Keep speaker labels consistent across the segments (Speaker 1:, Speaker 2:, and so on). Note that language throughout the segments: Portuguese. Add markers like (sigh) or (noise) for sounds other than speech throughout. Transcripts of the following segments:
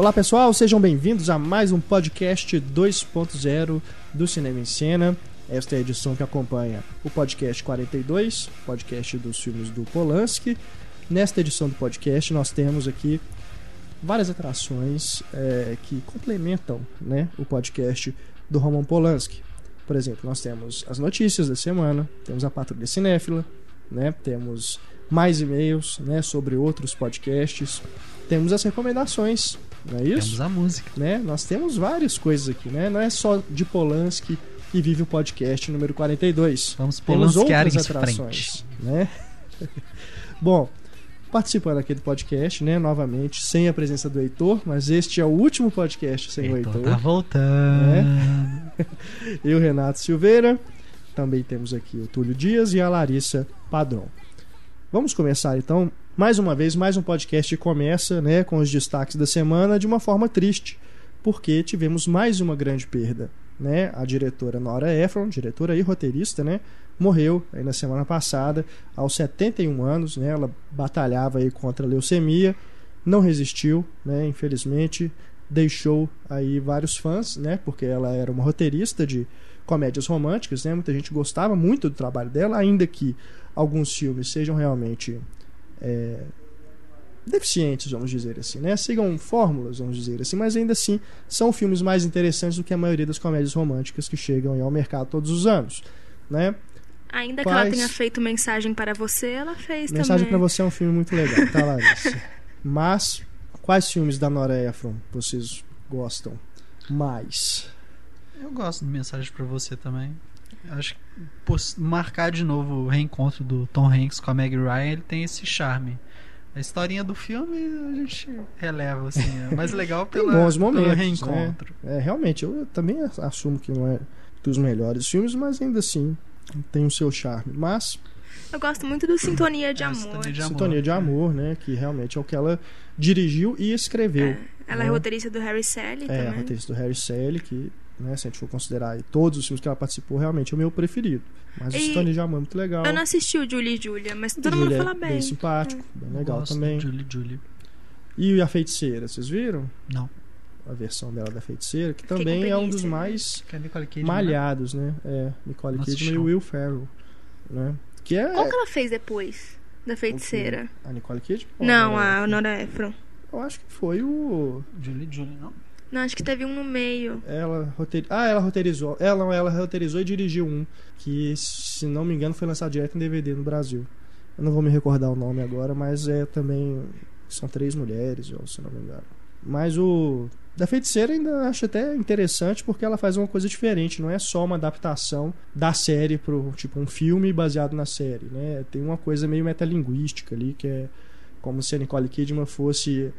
Speaker 1: Olá pessoal, sejam bem-vindos a mais um podcast 2.0 do Cinema em Cena. Esta é a edição que acompanha o podcast 42, podcast dos filmes do Polanski. Nesta edição do podcast nós temos aqui várias atrações é, que complementam né, o podcast do Roman Polanski. Por exemplo, nós temos as notícias da semana, temos a Patrulha Cinéfila, né, temos mais e-mails né, sobre outros podcasts, temos as recomendações, não é isso?
Speaker 2: Temos a música.
Speaker 1: Né? Nós temos várias coisas aqui, né? Não é só de Polanski que vive o podcast número 42.
Speaker 2: Vamos Polanskiar em
Speaker 1: atrações, né? (laughs) Bom, participando aqui do podcast, né, novamente, sem a presença do Heitor, mas este é o último podcast sem o
Speaker 2: Heitor
Speaker 1: Heitor.
Speaker 2: tá voltando. (laughs)
Speaker 1: Eu, Renato Silveira, também temos aqui o Túlio Dias e a Larissa Padrão. Vamos começar então, mais uma vez, mais um podcast começa né, com os destaques da semana de uma forma triste, porque tivemos mais uma grande perda. Né? A diretora Nora Ephron, diretora e roteirista, né? morreu aí na semana passada, aos 71 anos. Né? Ela batalhava aí contra a leucemia, não resistiu, né? infelizmente, deixou aí vários fãs, né? porque ela era uma roteirista de comédias românticas, né? muita gente gostava muito do trabalho dela, ainda que alguns filmes sejam realmente é, deficientes, vamos dizer assim, né? Sigam fórmulas, vamos dizer assim, mas ainda assim são filmes mais interessantes do que a maioria das comédias românticas que chegam ao mercado todos os anos, né?
Speaker 3: Ainda que
Speaker 1: Quais-
Speaker 3: ela tenha feito mensagem para você, ela fez
Speaker 1: Mensagem
Speaker 3: também.
Speaker 1: pra você é um filme muito legal, tá, (laughs) Larissa? Mas quais filmes da Nora Ephron vocês gostam mais?
Speaker 2: Eu gosto de mensagem pra você também. Acho que marcar de novo o reencontro do Tom Hanks com a Meg Ryan, ele tem esse charme. A historinha do filme a gente releva, assim. É mais legal (laughs)
Speaker 1: Tem
Speaker 2: pela,
Speaker 1: bons
Speaker 2: pelo
Speaker 1: momentos,
Speaker 2: reencontro.
Speaker 1: É, realmente, eu também assumo que não é dos melhores filmes, mas ainda assim tem o seu charme. Mas
Speaker 3: Eu gosto muito do Sintonia de
Speaker 2: É,
Speaker 3: Amor.
Speaker 2: Sintonia de Amor.
Speaker 1: Sintonia de Amor, né? Que realmente é o que ela dirigiu e escreveu.
Speaker 3: É, ela é
Speaker 1: né?
Speaker 3: roteirista do Harry Sally
Speaker 1: É,
Speaker 3: também.
Speaker 1: roteirista do Harry Sally, que, né, se a gente for considerar aí todos os filmes que ela participou, realmente é o meu preferido. Mas o
Speaker 3: E-
Speaker 1: Sintonia de Amor é muito legal.
Speaker 3: Eu não assisti o Julie e Julia, mas todo
Speaker 1: Julia
Speaker 3: mundo
Speaker 1: é
Speaker 3: fala bem.
Speaker 1: simpático, bem legal
Speaker 2: Gosto
Speaker 1: também.
Speaker 2: Julie Julie.
Speaker 1: E a Feiticeira, vocês viram?
Speaker 2: Não.
Speaker 1: A versão dela da Feiticeira, que também é um dos
Speaker 3: né?
Speaker 1: mais
Speaker 2: é Kidman,
Speaker 1: malhados, né? É, Nicole
Speaker 2: Não
Speaker 1: Kidman e. Will Ferrell, né? Que é
Speaker 3: Qual que ela fez depois da feiticeira?
Speaker 1: a Nicole Kidman?
Speaker 3: Não, a? Nora Ephron.
Speaker 1: Eu acho que foi o
Speaker 2: né? Julie Julie, não?
Speaker 3: Não, acho que teve um no meio.
Speaker 1: ela roteir... Ah, ela roteirizou. Ela ela roteirizou e dirigiu um que, se não me engano, foi lançado direto em DVD no Brasil. Eu não vou me recordar o nome agora, mas é também são três mulheres, se não me engano. Mas o da Feiticeira ainda acho até interessante porque ela faz uma coisa diferente, não é só uma adaptação da série pro tipo um filme baseado na série, né? Tem uma coisa meio metalinguística ali que é como se a Nicole Kidman fosse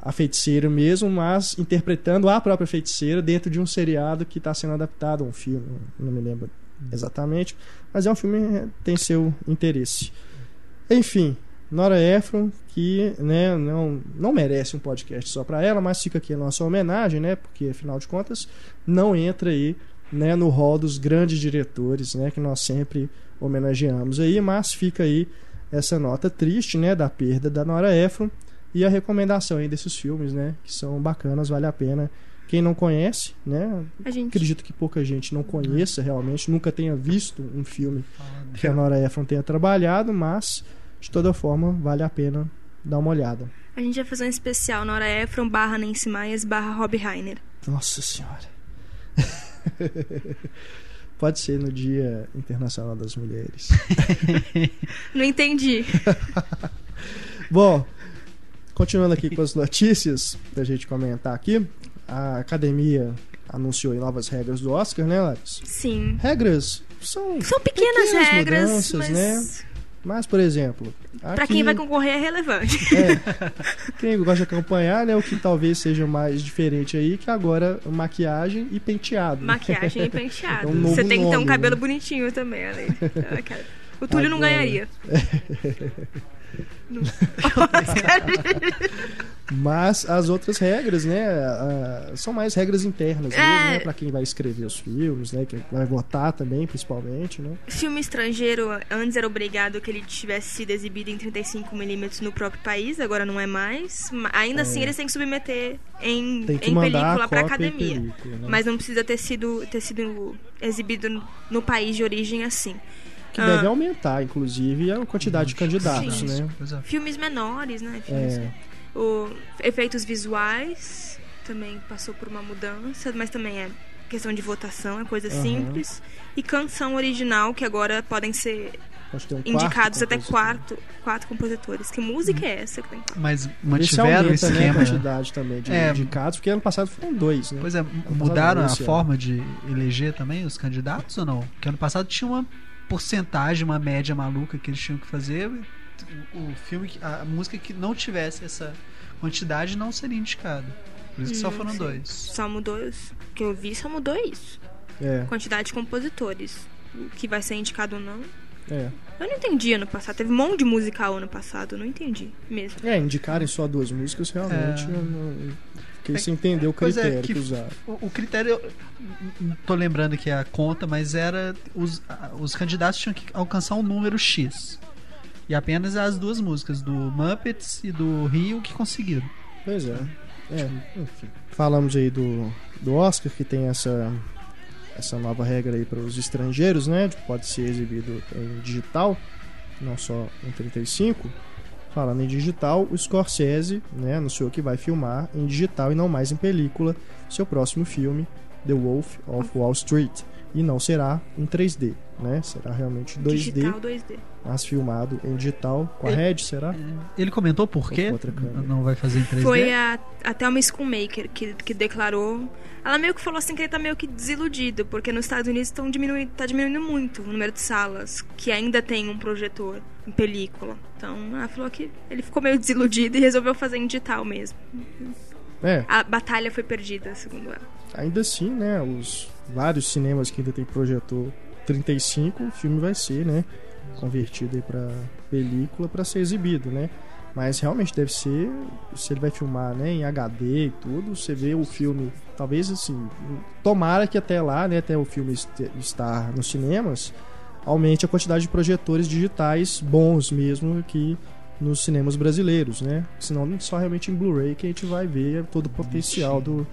Speaker 1: a feiticeira mesmo, mas interpretando a própria feiticeira dentro de um seriado que está sendo adaptado um filme, não me lembro exatamente, mas é um filme que tem seu interesse. Enfim, Nora Ephron, que né, não, não merece um podcast só para ela, mas fica aqui a nossa homenagem, né, porque afinal de contas não entra aí né, no hall dos grandes diretores, né, que nós sempre homenageamos aí, mas fica aí essa nota triste, né, da perda da Nora Ephron e a recomendação aí desses filmes, né, que são bacanas, vale a pena. Quem não conhece, né,
Speaker 3: gente.
Speaker 1: acredito que pouca gente não conheça realmente, nunca tenha visto um filme que a Nora Ephron tenha trabalhado, mas de toda forma vale a pena dar uma olhada.
Speaker 3: A gente vai fazer um especial Nora Ephron barra Nancy Myers barra Rob Reiner.
Speaker 1: Nossa senhora. (laughs) Pode ser no Dia Internacional das Mulheres. (laughs)
Speaker 3: Não entendi. (laughs)
Speaker 1: Bom, continuando aqui com as notícias pra gente comentar aqui, a academia anunciou novas regras do Oscar, né, Larissa?
Speaker 3: Sim.
Speaker 1: Regras são
Speaker 3: São pequenas,
Speaker 1: Pequenas
Speaker 3: regras,
Speaker 1: mudanças,
Speaker 3: mas
Speaker 1: né? Mas, por exemplo,
Speaker 3: pra
Speaker 1: aqui,
Speaker 3: quem vai concorrer é relevante.
Speaker 1: é, quem gosta de acompanhar, né, o que talvez seja mais diferente aí, que agora maquiagem e penteado.
Speaker 3: Maquiagem e (laughs) penteado.
Speaker 1: É um
Speaker 3: Você tem que ter um
Speaker 1: nome,
Speaker 3: cabelo
Speaker 1: né?
Speaker 3: bonitinho também, além. O Túlio não
Speaker 1: Agora.
Speaker 3: ganharia. (laughs) No-
Speaker 1: Mas as outras regras, né, são mais regras internas
Speaker 3: É.
Speaker 1: mesmo, né, pra quem vai escrever os filmes, né, quem vai votar também, principalmente, né.
Speaker 3: Filme estrangeiro, antes era obrigado que ele tivesse sido exibido em 35mm no próprio país, agora não é mais. Ma- Ainda assim, eles têm que submeter em,
Speaker 1: que
Speaker 3: em película
Speaker 1: a
Speaker 3: pra
Speaker 1: cópia em
Speaker 3: academia.
Speaker 1: película, né.
Speaker 3: Mas não precisa ter sido, ter sido exibido no país de origem assim.
Speaker 1: Que
Speaker 3: Ah.
Speaker 1: deve aumentar, inclusive, a quantidade de candidatos,
Speaker 3: Sim.
Speaker 1: né.
Speaker 2: É.
Speaker 3: Filmes menores, né? Filmes,
Speaker 1: É,
Speaker 3: o, efeitos visuais também passou por uma mudança, mas também é questão de votação, é coisa
Speaker 1: Aham.
Speaker 3: simples. E canção original, que agora podem ser
Speaker 1: tem um
Speaker 3: indicados até quatro, quatro compositores. Que música é essa que tem?
Speaker 2: Mas mantiveram o
Speaker 1: aumenta, né, a
Speaker 2: esquema.
Speaker 1: quantidade também de
Speaker 2: É.
Speaker 1: indicados, porque ano passado foram dois, né.
Speaker 2: Pois é, mudaram a forma de eleger também os candidatos ou não? Porque ano passado tinha uma porcentagem, uma média maluca que eles tinham que fazer. O, o filme, a música que não tivesse essa quantidade não seria indicado. Por isso que só
Speaker 3: Não
Speaker 2: foram
Speaker 3: sei.
Speaker 2: dois.
Speaker 3: Só mudou isso. O que eu vi só mudou isso.
Speaker 1: É,
Speaker 3: Quantidade de compositores. O que vai ser indicado ou não.
Speaker 1: é.
Speaker 3: Eu não entendi ano passado. Teve um monte de musical ano passado. Eu não entendi mesmo.
Speaker 1: É, indicarem só duas músicas, realmente,
Speaker 2: É.
Speaker 1: eu não... Fiquei
Speaker 2: É,
Speaker 1: sem entender o
Speaker 2: é,
Speaker 1: critério
Speaker 2: que
Speaker 1: que usaram.
Speaker 2: O, o critério, tô lembrando que é a conta, mas era os, os candidatos tinham que alcançar um número X. E apenas as duas músicas, do Muppets e do Rio, que conseguiram.
Speaker 1: Pois é. É, enfim. Falamos aí do, do Oscar, que tem essa, essa nova regra aí para os estrangeiros, né? de que Pode ser exibido em digital, não só em 35. Falando em digital, o Scorsese né, anunciou que vai filmar em digital e não mais em película seu próximo filme, The Wolf of Wall Street. E não será em 3D, né? Será realmente 2D,
Speaker 3: Digital 2D.
Speaker 1: mas filmado em digital. Com a
Speaker 2: Ele-
Speaker 1: Red, será?
Speaker 2: Ele comentou por quê?
Speaker 1: com outra câmera.
Speaker 2: Não vai fazer em 3D?
Speaker 3: Foi a, a Thelma Schoonmaker que, que declarou. Ela meio que falou assim que ele tá meio que desiludido, porque nos Estados Unidos estão diminuindo, tá diminuindo muito o número de salas que ainda tem um projetor em película. Então ela falou que ele ficou meio desiludido e resolveu fazer em digital mesmo.
Speaker 1: É,
Speaker 3: A batalha foi perdida, segundo ela.
Speaker 1: Ainda assim, né, os vários cinemas que ainda tem projetor 35, o filme vai ser, né, convertido para película para ser exibido, né? Mas realmente deve ser, se ele vai filmar, né, em HD e tudo, você vê o filme, talvez assim, tomara que até lá, né, até o filme estar nos cinemas, aumente a quantidade de projetores digitais bons mesmo aqui nos cinemas brasileiros, né? Senão só realmente em Blu-ray que a gente vai ver todo o potencial do,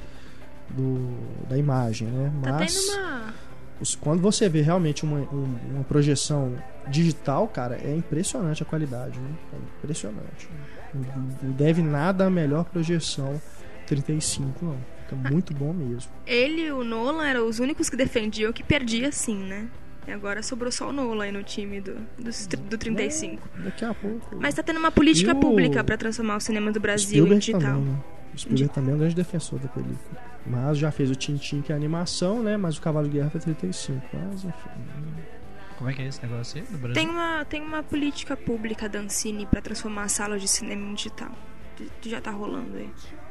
Speaker 1: do da imagem, né?
Speaker 3: Tá
Speaker 1: Mas
Speaker 3: tendo uma.
Speaker 1: os- quando você vê realmente uma, um- uma projeção digital, cara, é impressionante a qualidade, né? É impressionante. Não- Não deve nada a melhor projeção 35, não. Fica muito bom mesmo.
Speaker 3: Ele e o Nolan eram os únicos que defendiam que perdia sim, né? E agora sobrou só o Nolan aí no time do, do, do 35.
Speaker 1: Daqui a pouco.
Speaker 3: Mas tá tendo uma política
Speaker 1: o-
Speaker 3: pública pra transformar o cinema do Brasil em
Speaker 1: Spielberg
Speaker 3: digital.
Speaker 1: também, né? O Spielberg também é um grande defensor da película. Mas já fez o Tintin, que é animação, né? Mas o Cavalo de Guerra foi 35. Mas, enfim.
Speaker 2: Como é que é esse negócio aí do Brasil?
Speaker 3: Tem uma, tem uma política pública da Ancine pra transformar as salas de cinema em digital. Já tá rolando aí.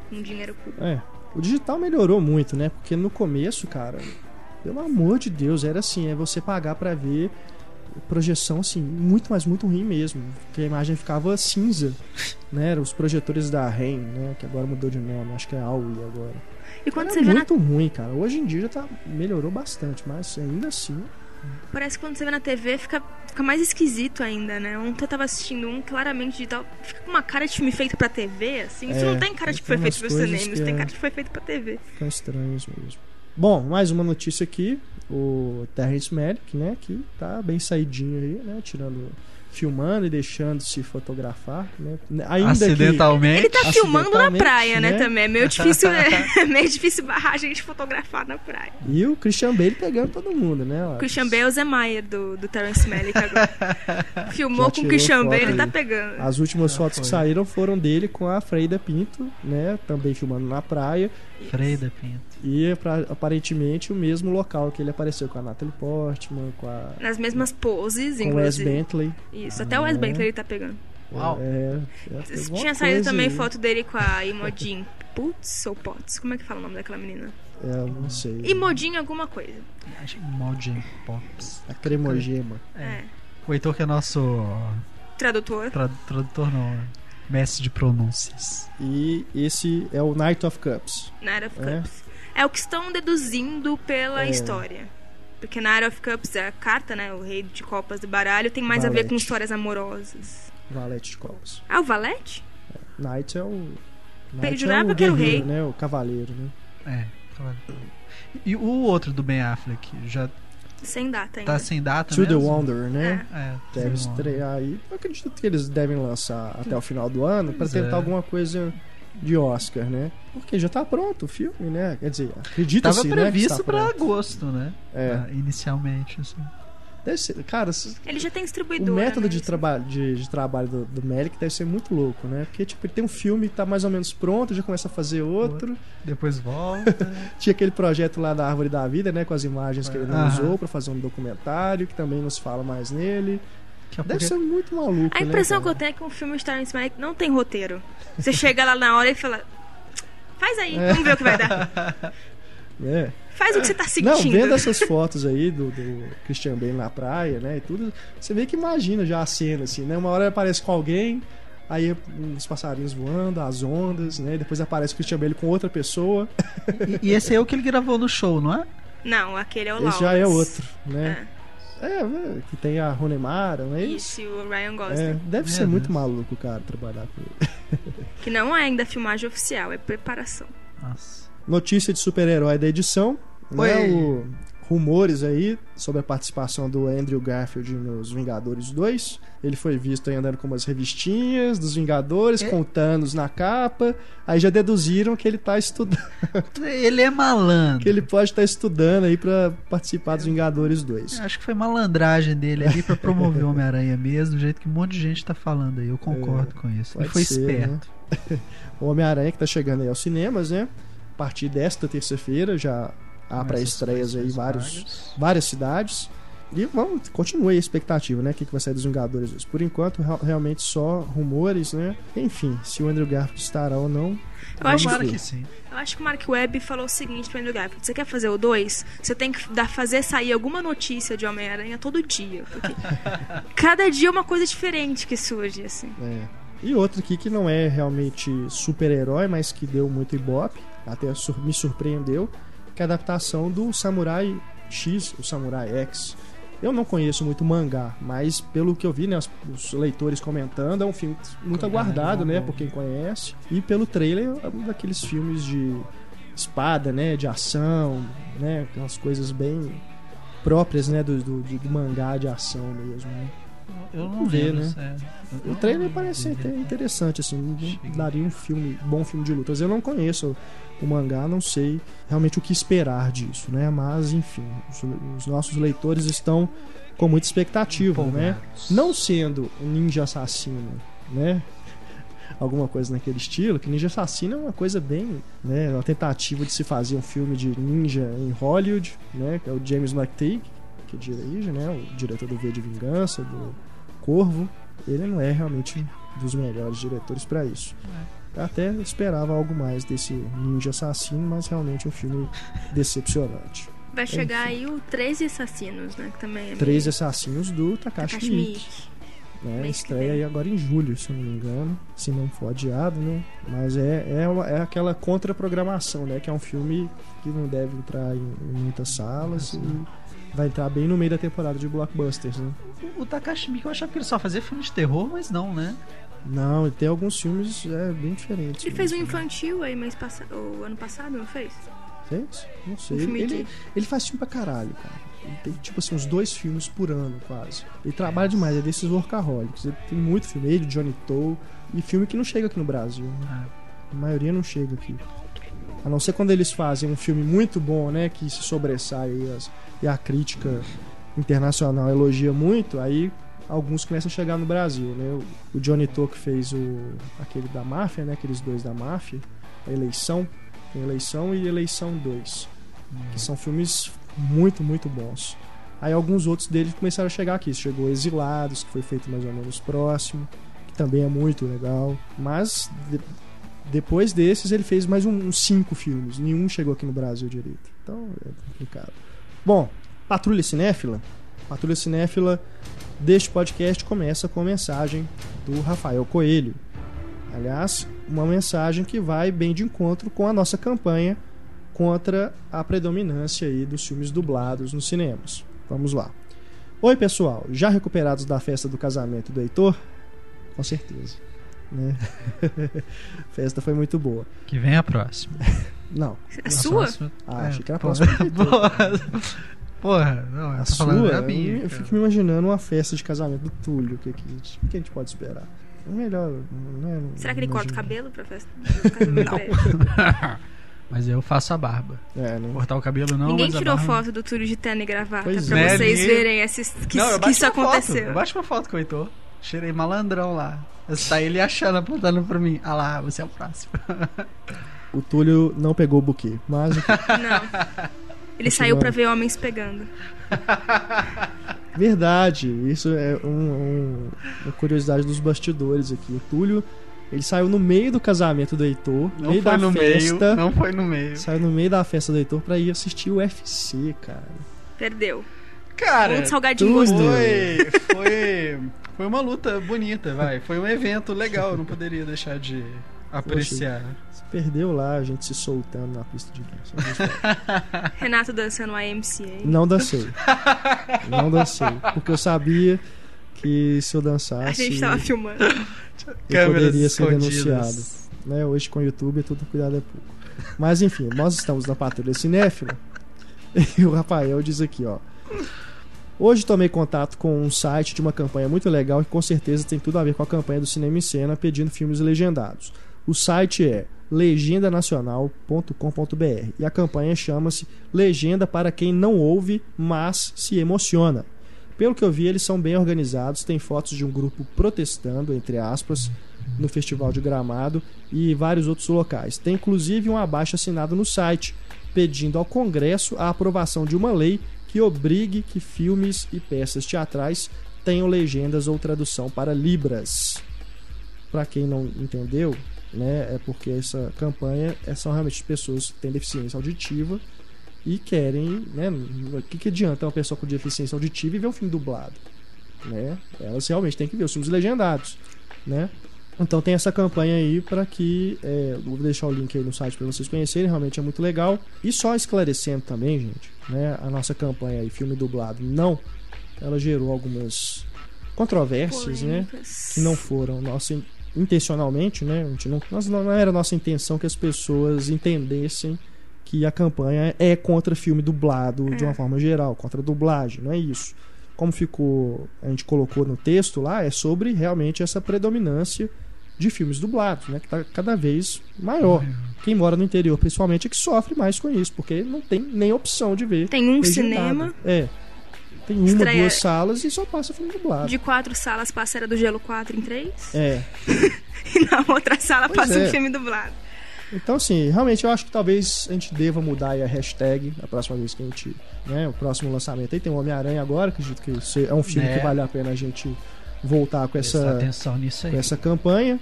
Speaker 3: Com dinheiro público.
Speaker 1: É. O digital melhorou muito, né? Porque no começo, cara, pelo amor de Deus, era assim, é você pagar pra ver projeção assim, muito, mas muito ruim mesmo. Porque a imagem ficava cinza, (laughs) né? Eram os projetores da REM, né? Que agora mudou de nome, acho que é AUI agora.
Speaker 3: E quando
Speaker 1: Era
Speaker 3: você vê na,
Speaker 1: muito ruim, cara. Hoje em dia já tá, melhorou bastante, mas ainda assim.
Speaker 3: Parece que quando você vê na TV fica, fica mais esquisito ainda, né? Ontem eu tava assistindo um claramente digital. Fica com uma cara de filme feito pra TV, assim. Isso
Speaker 1: É,
Speaker 3: não tem cara de que foi feito pro cinema,
Speaker 1: que
Speaker 3: isso tem
Speaker 1: é-
Speaker 3: cara de que foi feito pra TV.
Speaker 1: Ficam estranhos mesmo. Bom, mais uma notícia aqui. O Terrence Malick, né? Que tá bem saidinho aí, né? Tirando... Filmando e deixando-se fotografar, né? Ainda que...
Speaker 2: Acidentalmente.
Speaker 3: Ele tá filmando na praia, né,
Speaker 1: né?
Speaker 3: também. É meio (laughs) difícil, é meio difícil barrar a gente fotografar na praia.
Speaker 1: E o Christian Bale pegando todo mundo, né? ó.
Speaker 3: Christian Bale é o Zé Maier do, do Terence Malick agora. (laughs) Filmou com o Christian Bale, ele tá pegando.
Speaker 1: As últimas
Speaker 2: Já
Speaker 1: fotos que
Speaker 2: foi.
Speaker 1: saíram foram dele com a Freida Pinto, né? Também filmando na praia.
Speaker 2: Freida Pinto.
Speaker 1: E pra- aparentemente o mesmo local que ele apareceu com a Natalie Portman, com a
Speaker 3: Nas mesmas poses,
Speaker 1: com o Wes
Speaker 3: inclusive.
Speaker 1: Bentley.
Speaker 3: Isso, até o Wes
Speaker 1: É.
Speaker 3: Bentley ele tá pegando.
Speaker 2: Uau.
Speaker 1: É, é,
Speaker 3: Tinha saído
Speaker 1: coisa
Speaker 3: também
Speaker 1: aí.
Speaker 3: foto dele com a Imogen (laughs) Putz ou Potts? Como é que fala o nome daquela menina?
Speaker 1: É, eu não sei.
Speaker 3: Imogen alguma coisa.
Speaker 2: Moji Pops.
Speaker 1: A cremogema.
Speaker 3: É.
Speaker 2: O Heitor que é nosso
Speaker 3: Tradutor.
Speaker 2: tra- tradutor, não, mestre de pronúncias.
Speaker 1: E esse é o Knight of Cups.
Speaker 3: Knight of
Speaker 1: É.
Speaker 3: Cups. É o que estão deduzindo pela
Speaker 1: É.
Speaker 3: história. Porque Knight of Cups é a carta, né? O rei de copas do baralho. Tem mais a ver com
Speaker 1: Valete.
Speaker 3: histórias amorosas.
Speaker 1: Valete de copas.
Speaker 3: Ah, o Valete?
Speaker 1: Knight é o. Knight
Speaker 3: jurava
Speaker 1: é o
Speaker 3: que era o rei.
Speaker 1: né? O cavaleiro, né?
Speaker 2: É, claro. E o outro do Ben Affleck já
Speaker 3: Sem data ainda.
Speaker 2: tá sem data
Speaker 1: To the
Speaker 2: mesmo?
Speaker 1: Wonder, né?
Speaker 2: É,
Speaker 1: Deve
Speaker 2: the Wonder.
Speaker 1: estrear aí. Eu acredito que eles devem lançar até o final do ano para tentar
Speaker 2: é.
Speaker 1: alguma coisa de Oscar, né? Porque já tá pronto o filme, né? Quer dizer, acredita-se,
Speaker 2: Tava
Speaker 1: né?
Speaker 2: previsto pra
Speaker 1: pronto.
Speaker 2: agosto, né?
Speaker 1: É.
Speaker 2: Ah, Inicialmente, assim.
Speaker 1: Deve ser, cara,
Speaker 3: Ele já tem
Speaker 1: o
Speaker 3: distribuidora.
Speaker 1: método
Speaker 3: né?
Speaker 1: de, traba de, de trabalho do, do Melick deve ser muito louco, né? Porque, tipo, ele tem um filme que tá mais ou menos pronto, já começa a fazer outro.
Speaker 2: Depois volta. (laughs)
Speaker 1: Tinha aquele projeto lá da Árvore da Vida, né? Com as imagens que ele não
Speaker 2: Aham.
Speaker 1: usou pra fazer um documentário, que também não se fala mais nele.
Speaker 2: A
Speaker 1: Deve ser muito maluco,
Speaker 3: A impressão
Speaker 1: né,
Speaker 3: que eu tenho é que um filme Terrence Malick não tem roteiro. Você (laughs) chega lá na hora e fala... Faz aí,
Speaker 1: É.
Speaker 3: vamos ver o que vai dar. (laughs)
Speaker 1: É.
Speaker 3: Faz o que você tá sentindo. (laughs)
Speaker 1: Não, vendo essas fotos aí do, do Christian Bale na praia, né, e tudo, você vê que imagina já a cena, assim, né? Uma hora ele aparece com alguém, aí uns passarinhos voando, as ondas, né? Depois aparece o Christian Bale com outra pessoa.
Speaker 2: E, e esse é o que ele gravou no show, não é?
Speaker 3: Não, aquele é o
Speaker 1: Esse já é outro, né? É, é, que tem a Ronemara, não é isso?
Speaker 3: Isso, e o Ryan
Speaker 1: É,
Speaker 3: Gosling.
Speaker 1: deve
Speaker 2: Meu
Speaker 1: ser muito
Speaker 2: Deus.
Speaker 1: maluco, cara, trabalhar com ele. (laughs)
Speaker 3: Que não é ainda filmagem oficial, é preparação.
Speaker 2: Nossa.
Speaker 1: Notícia de super-herói da edição, né?
Speaker 2: Oi.
Speaker 1: O, rumores aí sobre a participação do Andrew Garfield nos Vingadores 2. Ele foi visto aí andando com umas revistinhas dos Vingadores,
Speaker 2: É.
Speaker 1: com Thanos na capa. Aí já deduziram que ele tá estudando, (laughs)
Speaker 2: Ele é malandro.
Speaker 1: que ele pode estar estudando aí pra participar dos Vingadores 2.
Speaker 2: Acho que foi malandragem dele ali pra promover o Homem-Aranha mesmo, do jeito que um monte de gente tá falando aí. Eu concordo com isso. Ele
Speaker 1: É,
Speaker 2: foi
Speaker 1: ser,
Speaker 2: esperto. (laughs)
Speaker 1: O Homem-Aranha que tá chegando aí aos cinemas, né? A partir desta terça-feira já há
Speaker 2: Começa
Speaker 1: pré-estreias
Speaker 2: as
Speaker 1: aí vários,
Speaker 2: vagas.
Speaker 1: várias cidades. E vamos, continue a expectativa, né? O que, que vai sair dos Vingadores 2. Por enquanto, real- realmente só rumores, né? Enfim, se o Andrew Garfield estará ou não.
Speaker 3: Eu acho,
Speaker 1: ver.
Speaker 2: que sim.
Speaker 3: eu acho que o Mark Webb falou o seguinte pro Andrew Garfield: você quer fazer o 2? Você tem que dar, fazer sair alguma notícia de Homem-Aranha todo dia. Porque (laughs) cada dia é uma coisa diferente que surge, assim.
Speaker 1: É. E outro aqui que não é realmente super-herói, mas que deu muito ibope, até sur- me surpreendeu, que é a adaptação do Samurai X, o Samurai X. Eu não conheço muito mangá, mas pelo que eu vi, né, os, os leitores comentando, é um filme muito
Speaker 2: É,
Speaker 1: aguardado,
Speaker 2: é
Speaker 1: né, por quem conhece. E pelo trailer, é um daqueles filmes de espada, né, de ação, né, aquelas coisas bem próprias, né, do, do, do mangá de ação mesmo, né.
Speaker 2: Eu não
Speaker 1: ver,
Speaker 2: lembro,
Speaker 1: né?
Speaker 2: Eu
Speaker 1: O trailer parece até interessante, assim.
Speaker 2: Cheguei.
Speaker 1: Daria um filme, bom filme de lutas. Eu não conheço o mangá, não sei realmente o que esperar disso, né? Mas, enfim, os, os nossos leitores estão com muita expectativa, né? Não sendo um ninja assassino, né? Alguma coisa naquele estilo, que ninja assassino é uma coisa bem, né? Uma tentativa de se fazer um filme de ninja em Hollywood, né? Que é o James McTeague, que dirige, né? O diretor do V de Vingança, do Corvo. Ele não é realmente dos melhores diretores para isso. Eu até esperava algo mais desse ninja assassino, mas realmente um filme decepcionante.
Speaker 3: Vai chegar aí o 13 Assassinos, né? Que também é
Speaker 1: Três
Speaker 3: meio-
Speaker 1: assassinos do Takashi
Speaker 3: Takashi
Speaker 1: Miike. Né? Estreia aí agora em julho, se eu não me engano, se não for adiado, né? Mas é, é, é aquela contraprogramação, né? Que é um filme que não deve entrar em, em muitas salas e vai entrar bem no meio da temporada de blockbusters, né?
Speaker 2: O Takashi Miike, eu achava que ele só fazia filme de terror, mas não, né?
Speaker 1: Não, ele tem alguns filmes é, bem diferentes.
Speaker 3: Ele fez um infantil aí mês passado, o ano passado, não fez?
Speaker 1: Fez? Não sei.
Speaker 3: Um
Speaker 1: Ele, ele,
Speaker 3: de-
Speaker 1: ele faz filme pra caralho, cara. Ele tem, tipo assim, uns dois filmes por ano, quase. Ele trabalha demais, é desses workaholics. Ele tem muito filme, ele, Johnny Toe, e filme que não chega aqui no Brasil. né?
Speaker 2: Ah,
Speaker 1: A maioria não chega aqui. A não ser quando eles fazem um filme muito bom, né? Que se sobressai e, as- e a crítica internacional elogia muito, aí alguns começam a chegar no Brasil, né? O, o Johnny To que fez o aquele da máfia, né? Aqueles dois da máfia, a eleição, tem eleição e eleição 2, que são filmes muito, muito bons. Aí alguns outros deles começaram a chegar aqui. Chegou Exilados, que foi feito mais ou menos próximo, que também é muito legal. Mas depois desses ele fez mais um- uns cinco filmes. Nenhum chegou aqui no Brasil direito. Então é complicado. Bom, Patrulha Cinéfila. Patrulha Cinéfila deste podcast começa com a mensagem do Rafael Coelho. Aliás, uma mensagem que vai bem de encontro com a nossa campanha contra a predominância aí dos filmes dublados nos cinemas. Vamos lá. Oi, pessoal, já recuperados da festa do casamento do Heitor? Com certeza. Né? a (laughs) festa foi muito boa.
Speaker 2: Que vem a próxima. (laughs)
Speaker 1: Não.
Speaker 3: A sua?
Speaker 1: Ah, achei que era a próxima. (laughs)
Speaker 2: porra, não,
Speaker 1: A
Speaker 2: tô falando
Speaker 1: sua, eu,
Speaker 2: minha.
Speaker 1: eu fico me imaginando uma festa de casamento do Túlio. O que, que, o que a gente pode esperar? É melhor. Né,
Speaker 3: Será que ele corta o cabelo pra festa? dele?
Speaker 2: Mas eu faço a barba.
Speaker 1: É, né?
Speaker 2: Cortar o cabelo não,
Speaker 3: Ninguém
Speaker 2: mas a
Speaker 3: tirou
Speaker 2: barba...
Speaker 3: foto do Túlio de terno e gravata
Speaker 1: Pois
Speaker 3: pra
Speaker 2: é.
Speaker 3: vocês
Speaker 2: ninguém-
Speaker 3: verem esses, que,
Speaker 2: não,
Speaker 3: que isso
Speaker 2: uma foto,
Speaker 3: aconteceu.
Speaker 2: eu bati uma foto com o Heitor. Cheirei malandrão lá. Está ele achando, apontando pra mim. Ah lá, você é o próximo.
Speaker 1: O Túlio não pegou o buquê. Mas
Speaker 3: Não. Ele saiu pra ver homens pegando.
Speaker 1: Verdade, isso é um- um- uma curiosidade dos bastidores aqui. O Túlio, ele saiu no meio do casamento do Heitor, no
Speaker 2: Não
Speaker 1: meio
Speaker 2: foi
Speaker 1: da
Speaker 2: no
Speaker 1: festa.
Speaker 2: meio. Não foi no meio.
Speaker 1: Saiu no meio da festa do Heitor pra ir assistir o UFC, cara.
Speaker 3: Perdeu.
Speaker 2: Cara,
Speaker 3: Um salgadinho
Speaker 1: tudo.
Speaker 3: gostoso.
Speaker 2: foi, foi, foi uma luta bonita, vai. Foi um evento legal, eu não poderia deixar de apreciar.
Speaker 1: Você perdeu lá, a gente se soltando na pista de dança. (laughs)
Speaker 3: Renato dançando AMCA.
Speaker 1: Não dancei. Não dancei. Porque eu sabia que se eu
Speaker 3: A
Speaker 1: dançasse,
Speaker 3: gente tava filmando.
Speaker 1: eu poderia ser denunciado. Né? Hoje com o YouTube tudo cuidado é pouco. Mas enfim, nós estamos na Patrulha Cinéfila (laughs) e o Rafael diz aqui, ó. Hoje tomei contato com um site de uma campanha muito legal que com certeza tem tudo a ver com a campanha do Cinema em Cena pedindo filmes legendados. O site é legendanacional.com.br e a campanha chama-se Legenda para quem não ouve, mas se emociona. Pelo que eu vi, eles são bem organizados, tem fotos de um grupo protestando, entre aspas, no Festival de Gramado e vários outros locais. Tem inclusive um abaixo assinado no site pedindo ao Congresso a aprovação de uma lei que obrigue que filmes e peças teatrais tenham legendas ou tradução para libras. Para quem não entendeu, né, é porque essa campanha é- são realmente pessoas que têm deficiência auditiva e querem, né, o que, que adianta uma pessoa com deficiência auditiva e ver um filme dublado, né? Elas realmente têm que ver os filmes legendados, né? Então tem essa campanha aí para que é, vou deixar o link aí no site para vocês conhecerem, realmente é muito legal. E só esclarecendo também, gente, né, a nossa campanha aí filme dublado não, ela gerou algumas controvérsias, né?
Speaker 3: Polêmicas.
Speaker 1: que não foram nossa intencionalmente, né? A gente não, nós- não era nossa intenção que as pessoas entendessem que a campanha é contra filme dublado de uma forma geral, contra dublagem, não é isso. Como ficou, a gente colocou no texto lá, é sobre realmente essa predominância de filmes dublados, né? Que está cada vez maior. Quem mora no interior, principalmente, é que sofre mais com isso, porque não tem nem opção de ver.
Speaker 3: Tem um
Speaker 1: legendado.
Speaker 3: cinema
Speaker 1: É. Tem uma,
Speaker 3: Estreia-
Speaker 1: duas salas e só passa filme dublado.
Speaker 3: de quatro salas passa Era do Gelo 4 em 3
Speaker 1: É. (laughs)
Speaker 3: e na outra sala
Speaker 1: Pois
Speaker 3: passa
Speaker 1: é.
Speaker 3: um filme dublado.
Speaker 1: Então, assim, realmente eu acho que talvez a gente deva mudar aí a hashtag a próxima vez que a gente. Né, o próximo lançamento aí tem o Homem-Aranha agora, acredito que é um filme
Speaker 2: Né.
Speaker 1: que vale a pena a gente voltar com essa,
Speaker 2: atenção nisso aí.
Speaker 1: com essa campanha.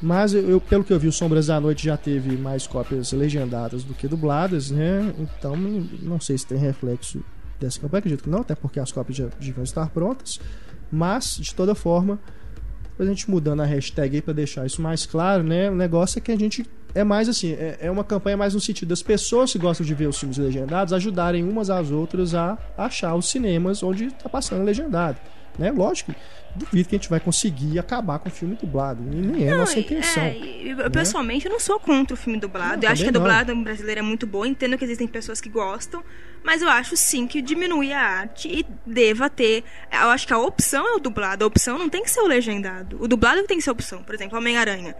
Speaker 1: Mas eu, eu- pelo que eu vi, o Sombras da Noite já teve mais cópias legendadas do que dubladas, né? Então não sei se tem reflexo dessa campanha, acredito que não, até porque as cópias já deviam estar prontas. Mas, de toda forma, a gente mudando a hashtag aí pra deixar isso mais claro, né? O negócio é que a gente é mais assim, é, é uma campanha mais no sentido das pessoas que gostam de ver os filmes legendados ajudarem umas às outras a achar os cinemas onde tá passando legendado, né? Lógico, duvido que a gente vai conseguir acabar com o filme dublado, e nem é a nossa intenção.
Speaker 3: é, eu, pessoalmente, eu não sou contra o filme dublado.
Speaker 1: Não,
Speaker 3: eu acho que a
Speaker 1: não.
Speaker 3: dublada brasileira é muito boa. Entendo que existem pessoas que gostam. Mas eu acho sim que diminui a arte e deva ter. Eu acho que a opção é o dublado. A opção não tem que ser o legendado. O dublado tem que ser a opção. Por exemplo, Homem-Aranha.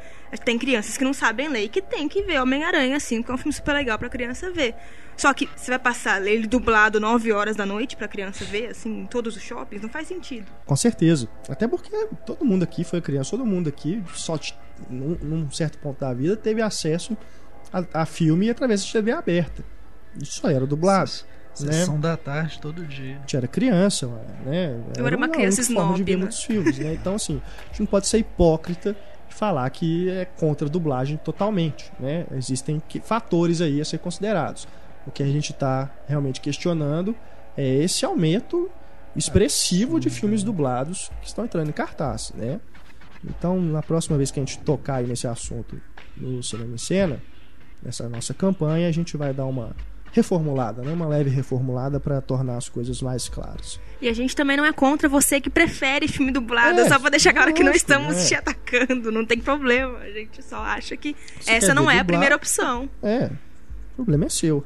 Speaker 3: Tem crianças que não sabem ler e que tem que ver Homem-Aranha, assim, porque é um filme super legal pra criança ver. Só que você vai passar ele dublado 9 horas da noite pra criança ver, assim, em todos os shoppings, não faz sentido.
Speaker 1: Com certeza. Até porque todo mundo aqui foi criança, todo mundo aqui, só t- num, num certo ponto da vida, teve acesso a, a filme através de TV aberta. Isso só era dublado. Né?
Speaker 2: Sessão da tarde todo dia.
Speaker 1: A gente era criança, né?
Speaker 3: Eu era uma
Speaker 1: a
Speaker 3: criança
Speaker 1: única forma de
Speaker 3: snob,
Speaker 1: ver
Speaker 3: né?
Speaker 1: muitos filmes, né? Então, assim, a gente não pode ser hipócrita e falar que é contra a dublagem totalmente, né? Existem que- fatores aí a ser considerados. O que a gente está realmente questionando é esse aumento expressivo de filmes dublados que estão entrando em cartaz, né? Então, na próxima vez que a gente tocar aí nesse assunto no Cinema em Cena, nessa nossa campanha, a gente vai dar uma reformulada, né? uma leve reformulada para tornar as coisas mais claras.
Speaker 3: E a gente também não é contra você que prefere filme dublado,
Speaker 1: É,
Speaker 3: só pra deixar claro que não estamos
Speaker 1: é.
Speaker 3: te atacando, não tem problema. A gente só acha que
Speaker 1: Você
Speaker 3: essa não é a primeira opção.
Speaker 1: É, problema é seu.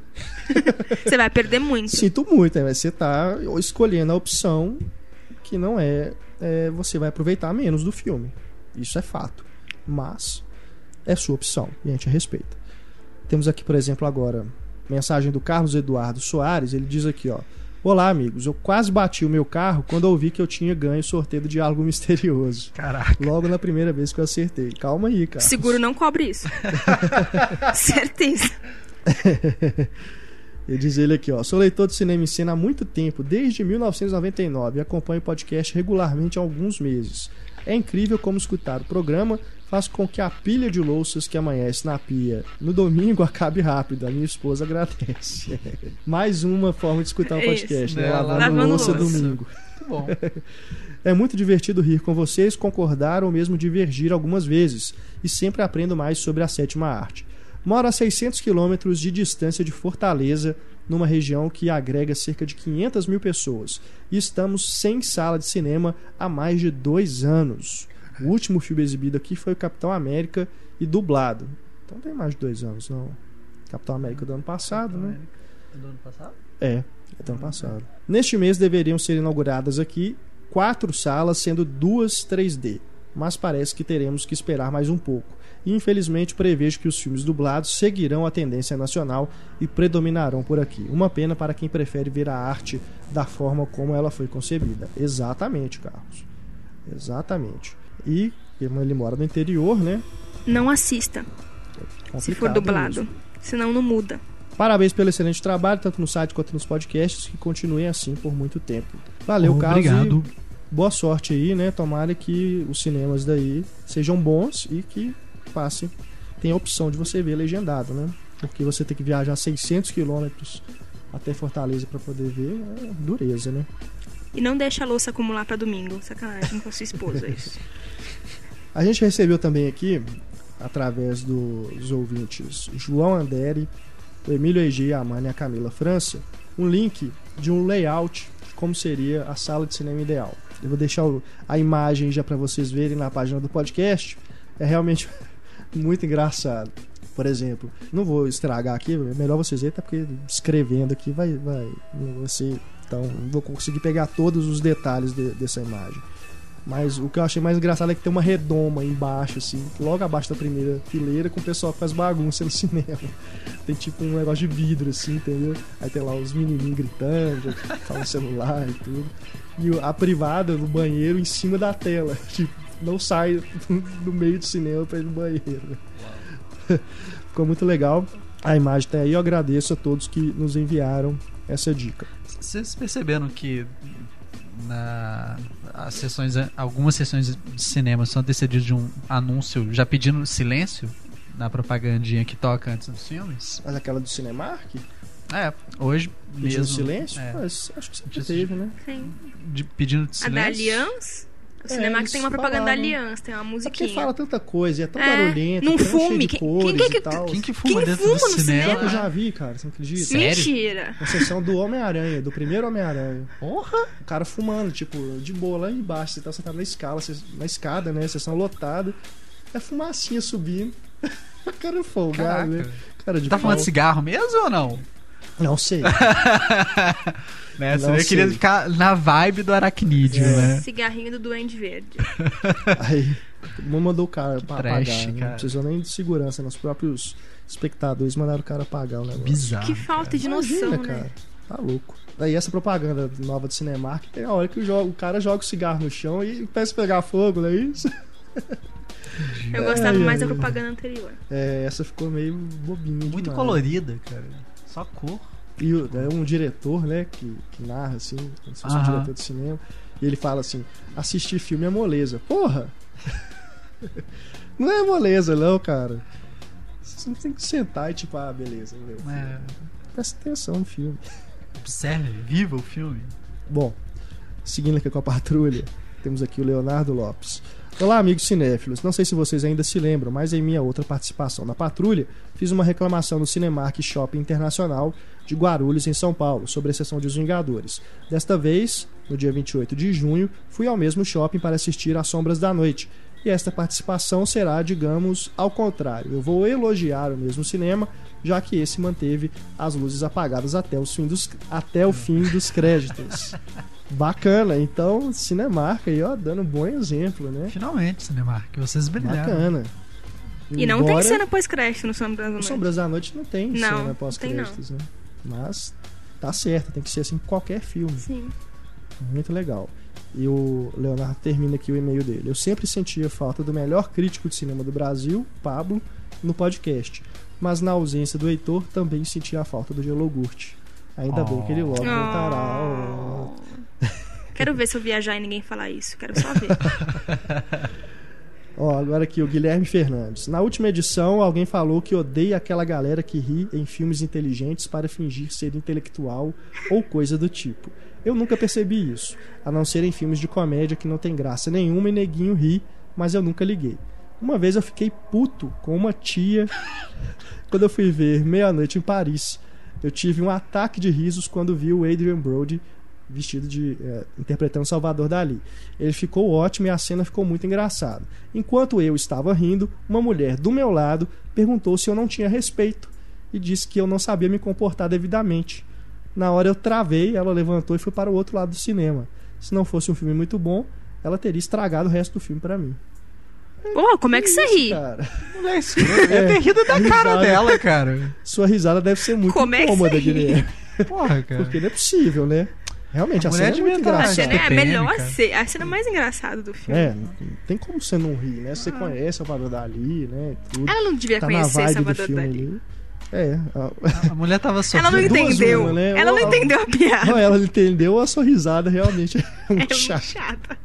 Speaker 3: Você vai perder muito.
Speaker 1: Sinto muito, né? Você tá escolhendo a opção que não é, é, Você vai aproveitar menos do filme. Isso é fato. Mas é sua opção e a gente respeita. Temos aqui, por exemplo, agora, mensagem do Carlos Eduardo Soares. Ele diz aqui, ó. Olá, amigos. Eu quase bati o meu carro quando ouvi que eu tinha ganho o sorteio do Diálogo Misterioso.
Speaker 2: Caraca.
Speaker 1: Logo na primeira vez que eu acertei. Calma aí, cara.
Speaker 3: Seguro não cobre isso. (laughs) Certeza. (laughs)
Speaker 1: Ele diz ele aqui, ó. Sou leitor de cinema em cena há muito tempo, desde 1999, e acompanho o podcast regularmente há alguns meses. É incrível como escutar o programa faz com que a pilha de louças que amanhece na pia no domingo (laughs) acabe rápido. A minha esposa agradece. (laughs) Mais uma forma de escutar o
Speaker 3: Isso,
Speaker 1: podcast, né?
Speaker 2: né?
Speaker 1: Lavando,
Speaker 3: Lavando
Speaker 1: louça,
Speaker 3: louça.
Speaker 1: domingo.
Speaker 2: Muito bom.
Speaker 1: É muito divertido rir com vocês, concordar ou mesmo divergir algumas vezes, e sempre aprendo mais sobre a sétima arte. Moro a 600 quilômetros de distância de Fortaleza, numa região que agrega cerca de 500 mil pessoas, e estamos sem sala de cinema há mais de dois anos. O último filme exibido aqui foi o Capitão América e dublado. Então tem mais de dois anos, não. Capitão América do ano passado, né?
Speaker 2: Do ano passado?
Speaker 1: É, é do ano passado. Neste mês deveriam ser inauguradas aqui quatro salas, sendo duas 3D, mas parece que teremos que esperar mais um pouco. E infelizmente prevejo que os filmes dublados seguirão a tendência nacional e predominarão por aqui. Uma pena para quem prefere ver a arte da forma como ela foi concebida. Exatamente, Carlos. Exatamente. E como ele mora no interior, né?
Speaker 3: Não assista, se for dublado.
Speaker 1: mesmo.
Speaker 3: Senão não muda.
Speaker 1: Parabéns pelo excelente trabalho, tanto no site quanto nos podcasts, que continuem assim por muito tempo. Valeu, Carlos.
Speaker 2: Obrigado.
Speaker 1: boa sorte aí, né? Tomara que os cinemas daí sejam bons e que passem. Tem a opção de você ver legendado, né? Porque você tem que viajar 600 quilômetros até Fortaleza para poder ver, é dureza, né?
Speaker 3: E não deixa a louça acumular pra domingo. Sacanagem com a sua esposa, isso. (laughs)
Speaker 1: A gente recebeu também aqui, através dos ouvintes João Anderi, o Emílio Eg, a Amanda e a Camila França, um link de um layout de como seria a sala de cinema ideal. Eu vou deixar a imagem já para vocês verem na página do podcast. É realmente muito engraçado. Por exemplo, não vou estragar aqui, é melhor vocês verem, até porque escrevendo aqui vai, vai, vai ser. Então, não vou conseguir pegar todos os detalhes de- dessa imagem. Mas o que eu achei mais engraçado é que tem uma redoma embaixo, assim, logo abaixo da primeira fileira, com o pessoal que faz bagunça no (laughs) cinema. Tem tipo um negócio de vidro, assim, entendeu? Aí tem lá os menininhos gritando, (laughs) no celular e tudo. E a privada no banheiro em cima da tela. (laughs) Tipo, não sai (laughs) do meio do cinema pra ir no banheiro. (laughs) Ficou muito legal. A imagem tá aí. Eu agradeço a todos que nos enviaram essa dica.
Speaker 2: Vocês perceberam que na as sessões, algumas sessões de cinema são antecedidas de um anúncio já pedindo silêncio na propagandinha que toca antes dos filmes?
Speaker 1: Mas aquela do Cinemark,
Speaker 2: É, hoje
Speaker 1: pedindo
Speaker 2: mesmo.
Speaker 1: silêncio,
Speaker 2: é,
Speaker 1: mas acho que sempre teve, né?
Speaker 3: Sim.
Speaker 2: de- pedindo
Speaker 3: A da
Speaker 2: silêncio.
Speaker 3: O
Speaker 1: É,
Speaker 3: Cinemark
Speaker 1: eles
Speaker 3: tem uma propaganda da. Aliança, tem uma
Speaker 1: É porque
Speaker 3: musiquinha.
Speaker 1: fala tanta coisa, e é tão
Speaker 3: É,
Speaker 1: barulhento,
Speaker 3: não
Speaker 1: tão cheio
Speaker 3: fume.
Speaker 1: de
Speaker 3: Quem- quem que-
Speaker 1: e tal.
Speaker 2: Quem que fuma
Speaker 3: Quem
Speaker 2: dentro
Speaker 3: fuma
Speaker 2: do
Speaker 3: no
Speaker 2: cinema?
Speaker 1: Que eu já vi, cara, você acredita?
Speaker 2: Sério?
Speaker 3: Mentira.
Speaker 1: Na sessão do Homem-Aranha, do primeiro Homem-Aranha.
Speaker 2: Porra!
Speaker 1: O cara fumando, tipo, de boa lá embaixo. Você tá sentado na escala, na escada, né? Sessão lotada. É fumacinha subindo. (laughs) O cara é folgado, né? Cara de
Speaker 2: Tá fumando cigarro mesmo ou não?
Speaker 1: Não sei. (laughs)
Speaker 2: né? Você
Speaker 1: Não
Speaker 2: nem queria ficar na vibe do aracnídeo,
Speaker 1: É.
Speaker 2: né?
Speaker 3: Cigarrinho do Duende Verde. (laughs)
Speaker 1: Aí, mandou o cara pra
Speaker 2: Trash,
Speaker 1: apagar. né?
Speaker 2: cara.
Speaker 1: Não precisou nem de segurança, né? Os próprios espectadores mandaram o cara apagar o negócio.
Speaker 2: Bizarro.
Speaker 3: que falta de noção,
Speaker 1: Imagina,
Speaker 3: né?
Speaker 1: cara. Tá louco. Daí essa propaganda nova de Cinemark tem a hora que o, jo- o cara joga o cigarro no chão e peça pegar fogo, não é isso?
Speaker 3: Eu gostava
Speaker 1: Ai,
Speaker 3: mais da propaganda anterior.
Speaker 1: É, essa ficou meio bobinha.
Speaker 2: Muito
Speaker 1: demais.
Speaker 2: colorida, cara. Só cor.
Speaker 1: E é um diretor, né, que, que narra assim, como se fosse um diretor de cinema. E ele fala assim: assistir filme é moleza. Porra! (laughs) não é moleza, não, cara. Você não tem que sentar e tipo, ah, beleza. meu.
Speaker 2: É,
Speaker 1: Presta atenção no filme.
Speaker 2: observe, viva o filme.
Speaker 1: Bom, Seguindo aqui com a patrulha, temos aqui o Leonardo Lopes. Olá, amigos cinéfilos. Não sei se vocês ainda se lembram, mas em minha outra participação na patrulha, fiz uma reclamação no Cinemark Shopping Internacional de Guarulhos, em São Paulo, sobre a sessão de Os Vingadores. Desta vez, no dia 28 de junho, fui ao mesmo shopping para assistir As Sombras da Noite. E esta participação será, digamos, ao contrário. Eu vou elogiar o mesmo cinema, já que esse manteve as luzes apagadas até, os fim dos, até o fim dos créditos. (laughs) Bacana, então Cinemark aí, ó, dando um bom exemplo, né?
Speaker 2: Finalmente, Cinemark, vocês brilharam.
Speaker 1: Bacana.
Speaker 3: E não tem cena pós-crédito no Sombras da
Speaker 1: No
Speaker 3: Noite.
Speaker 1: Sombras da Noite não tem
Speaker 3: Não,
Speaker 1: cena
Speaker 3: não tem,
Speaker 1: pós-créditos, né? Mas tá certo, tem que ser assim em qualquer filme.
Speaker 3: Sim.
Speaker 1: Muito legal. E o Leonardo termina aqui o e-mail dele. Eu sempre sentia falta do melhor crítico de cinema do Brasil, Pablo, no podcast. Mas na ausência do Heitor, também sentia a falta do Gelogurt. Ainda bem que ele logo voltará.
Speaker 3: Oh. Quero ver se eu viajar e ninguém falar isso. Quero só ver. (laughs)
Speaker 1: Ó, agora aqui o Guilherme Fernandes. Na última edição, alguém falou que odeia aquela galera que ri em filmes inteligentes para fingir ser intelectual ou coisa do tipo. Eu nunca percebi isso, a não ser em filmes de comédia que não tem graça nenhuma e neguinho ri, mas eu nunca liguei. Uma vez eu fiquei puto com uma tia (laughs) quando eu fui ver Meia-Noite em Paris. Eu tive um ataque de risos quando vi o Adrian Brody vestido de é, interpretando Salvador Dali. Ele ficou ótimo e a cena ficou muito engraçada. Enquanto eu estava rindo, uma mulher do meu lado perguntou se eu não tinha respeito e disse que eu não sabia me comportar devidamente. Na hora eu travei, ela levantou e foi para o outro lado do cinema. Se não fosse um filme muito bom, ela teria estragado o resto do filme para mim.
Speaker 3: Pô, como é que você
Speaker 1: isso,
Speaker 3: ri?
Speaker 1: cara?
Speaker 2: Mulher, (laughs) isso eu ia ter rido da cara
Speaker 1: risada.
Speaker 2: dela, cara.
Speaker 1: Sua risada deve ser muito
Speaker 3: Como é que
Speaker 1: incômoda? Guilherme.
Speaker 2: Porra, cara.
Speaker 1: Porque não é possível, né? Realmente,
Speaker 2: A
Speaker 1: a, cena é muito
Speaker 2: devia tá-
Speaker 3: A
Speaker 1: engraçada.
Speaker 3: cena é a melhor cena, a cena mais engraçada do filme.
Speaker 1: É, não tem como você não rir, né? Você conhece Salvador Dali, né? Tudo.
Speaker 3: Ela não devia
Speaker 1: tá
Speaker 3: conhecer Salvador
Speaker 1: filme
Speaker 3: Dali.
Speaker 1: ali. É, a-
Speaker 2: A mulher tava
Speaker 3: Ela não entendeu.
Speaker 1: uma, né?
Speaker 3: Ela não
Speaker 1: Ou-
Speaker 3: entendeu a piada.
Speaker 1: não, ela entendeu a sua risada realmente (laughs) é
Speaker 3: É
Speaker 1: muito
Speaker 3: muito
Speaker 1: chata.
Speaker 3: chata.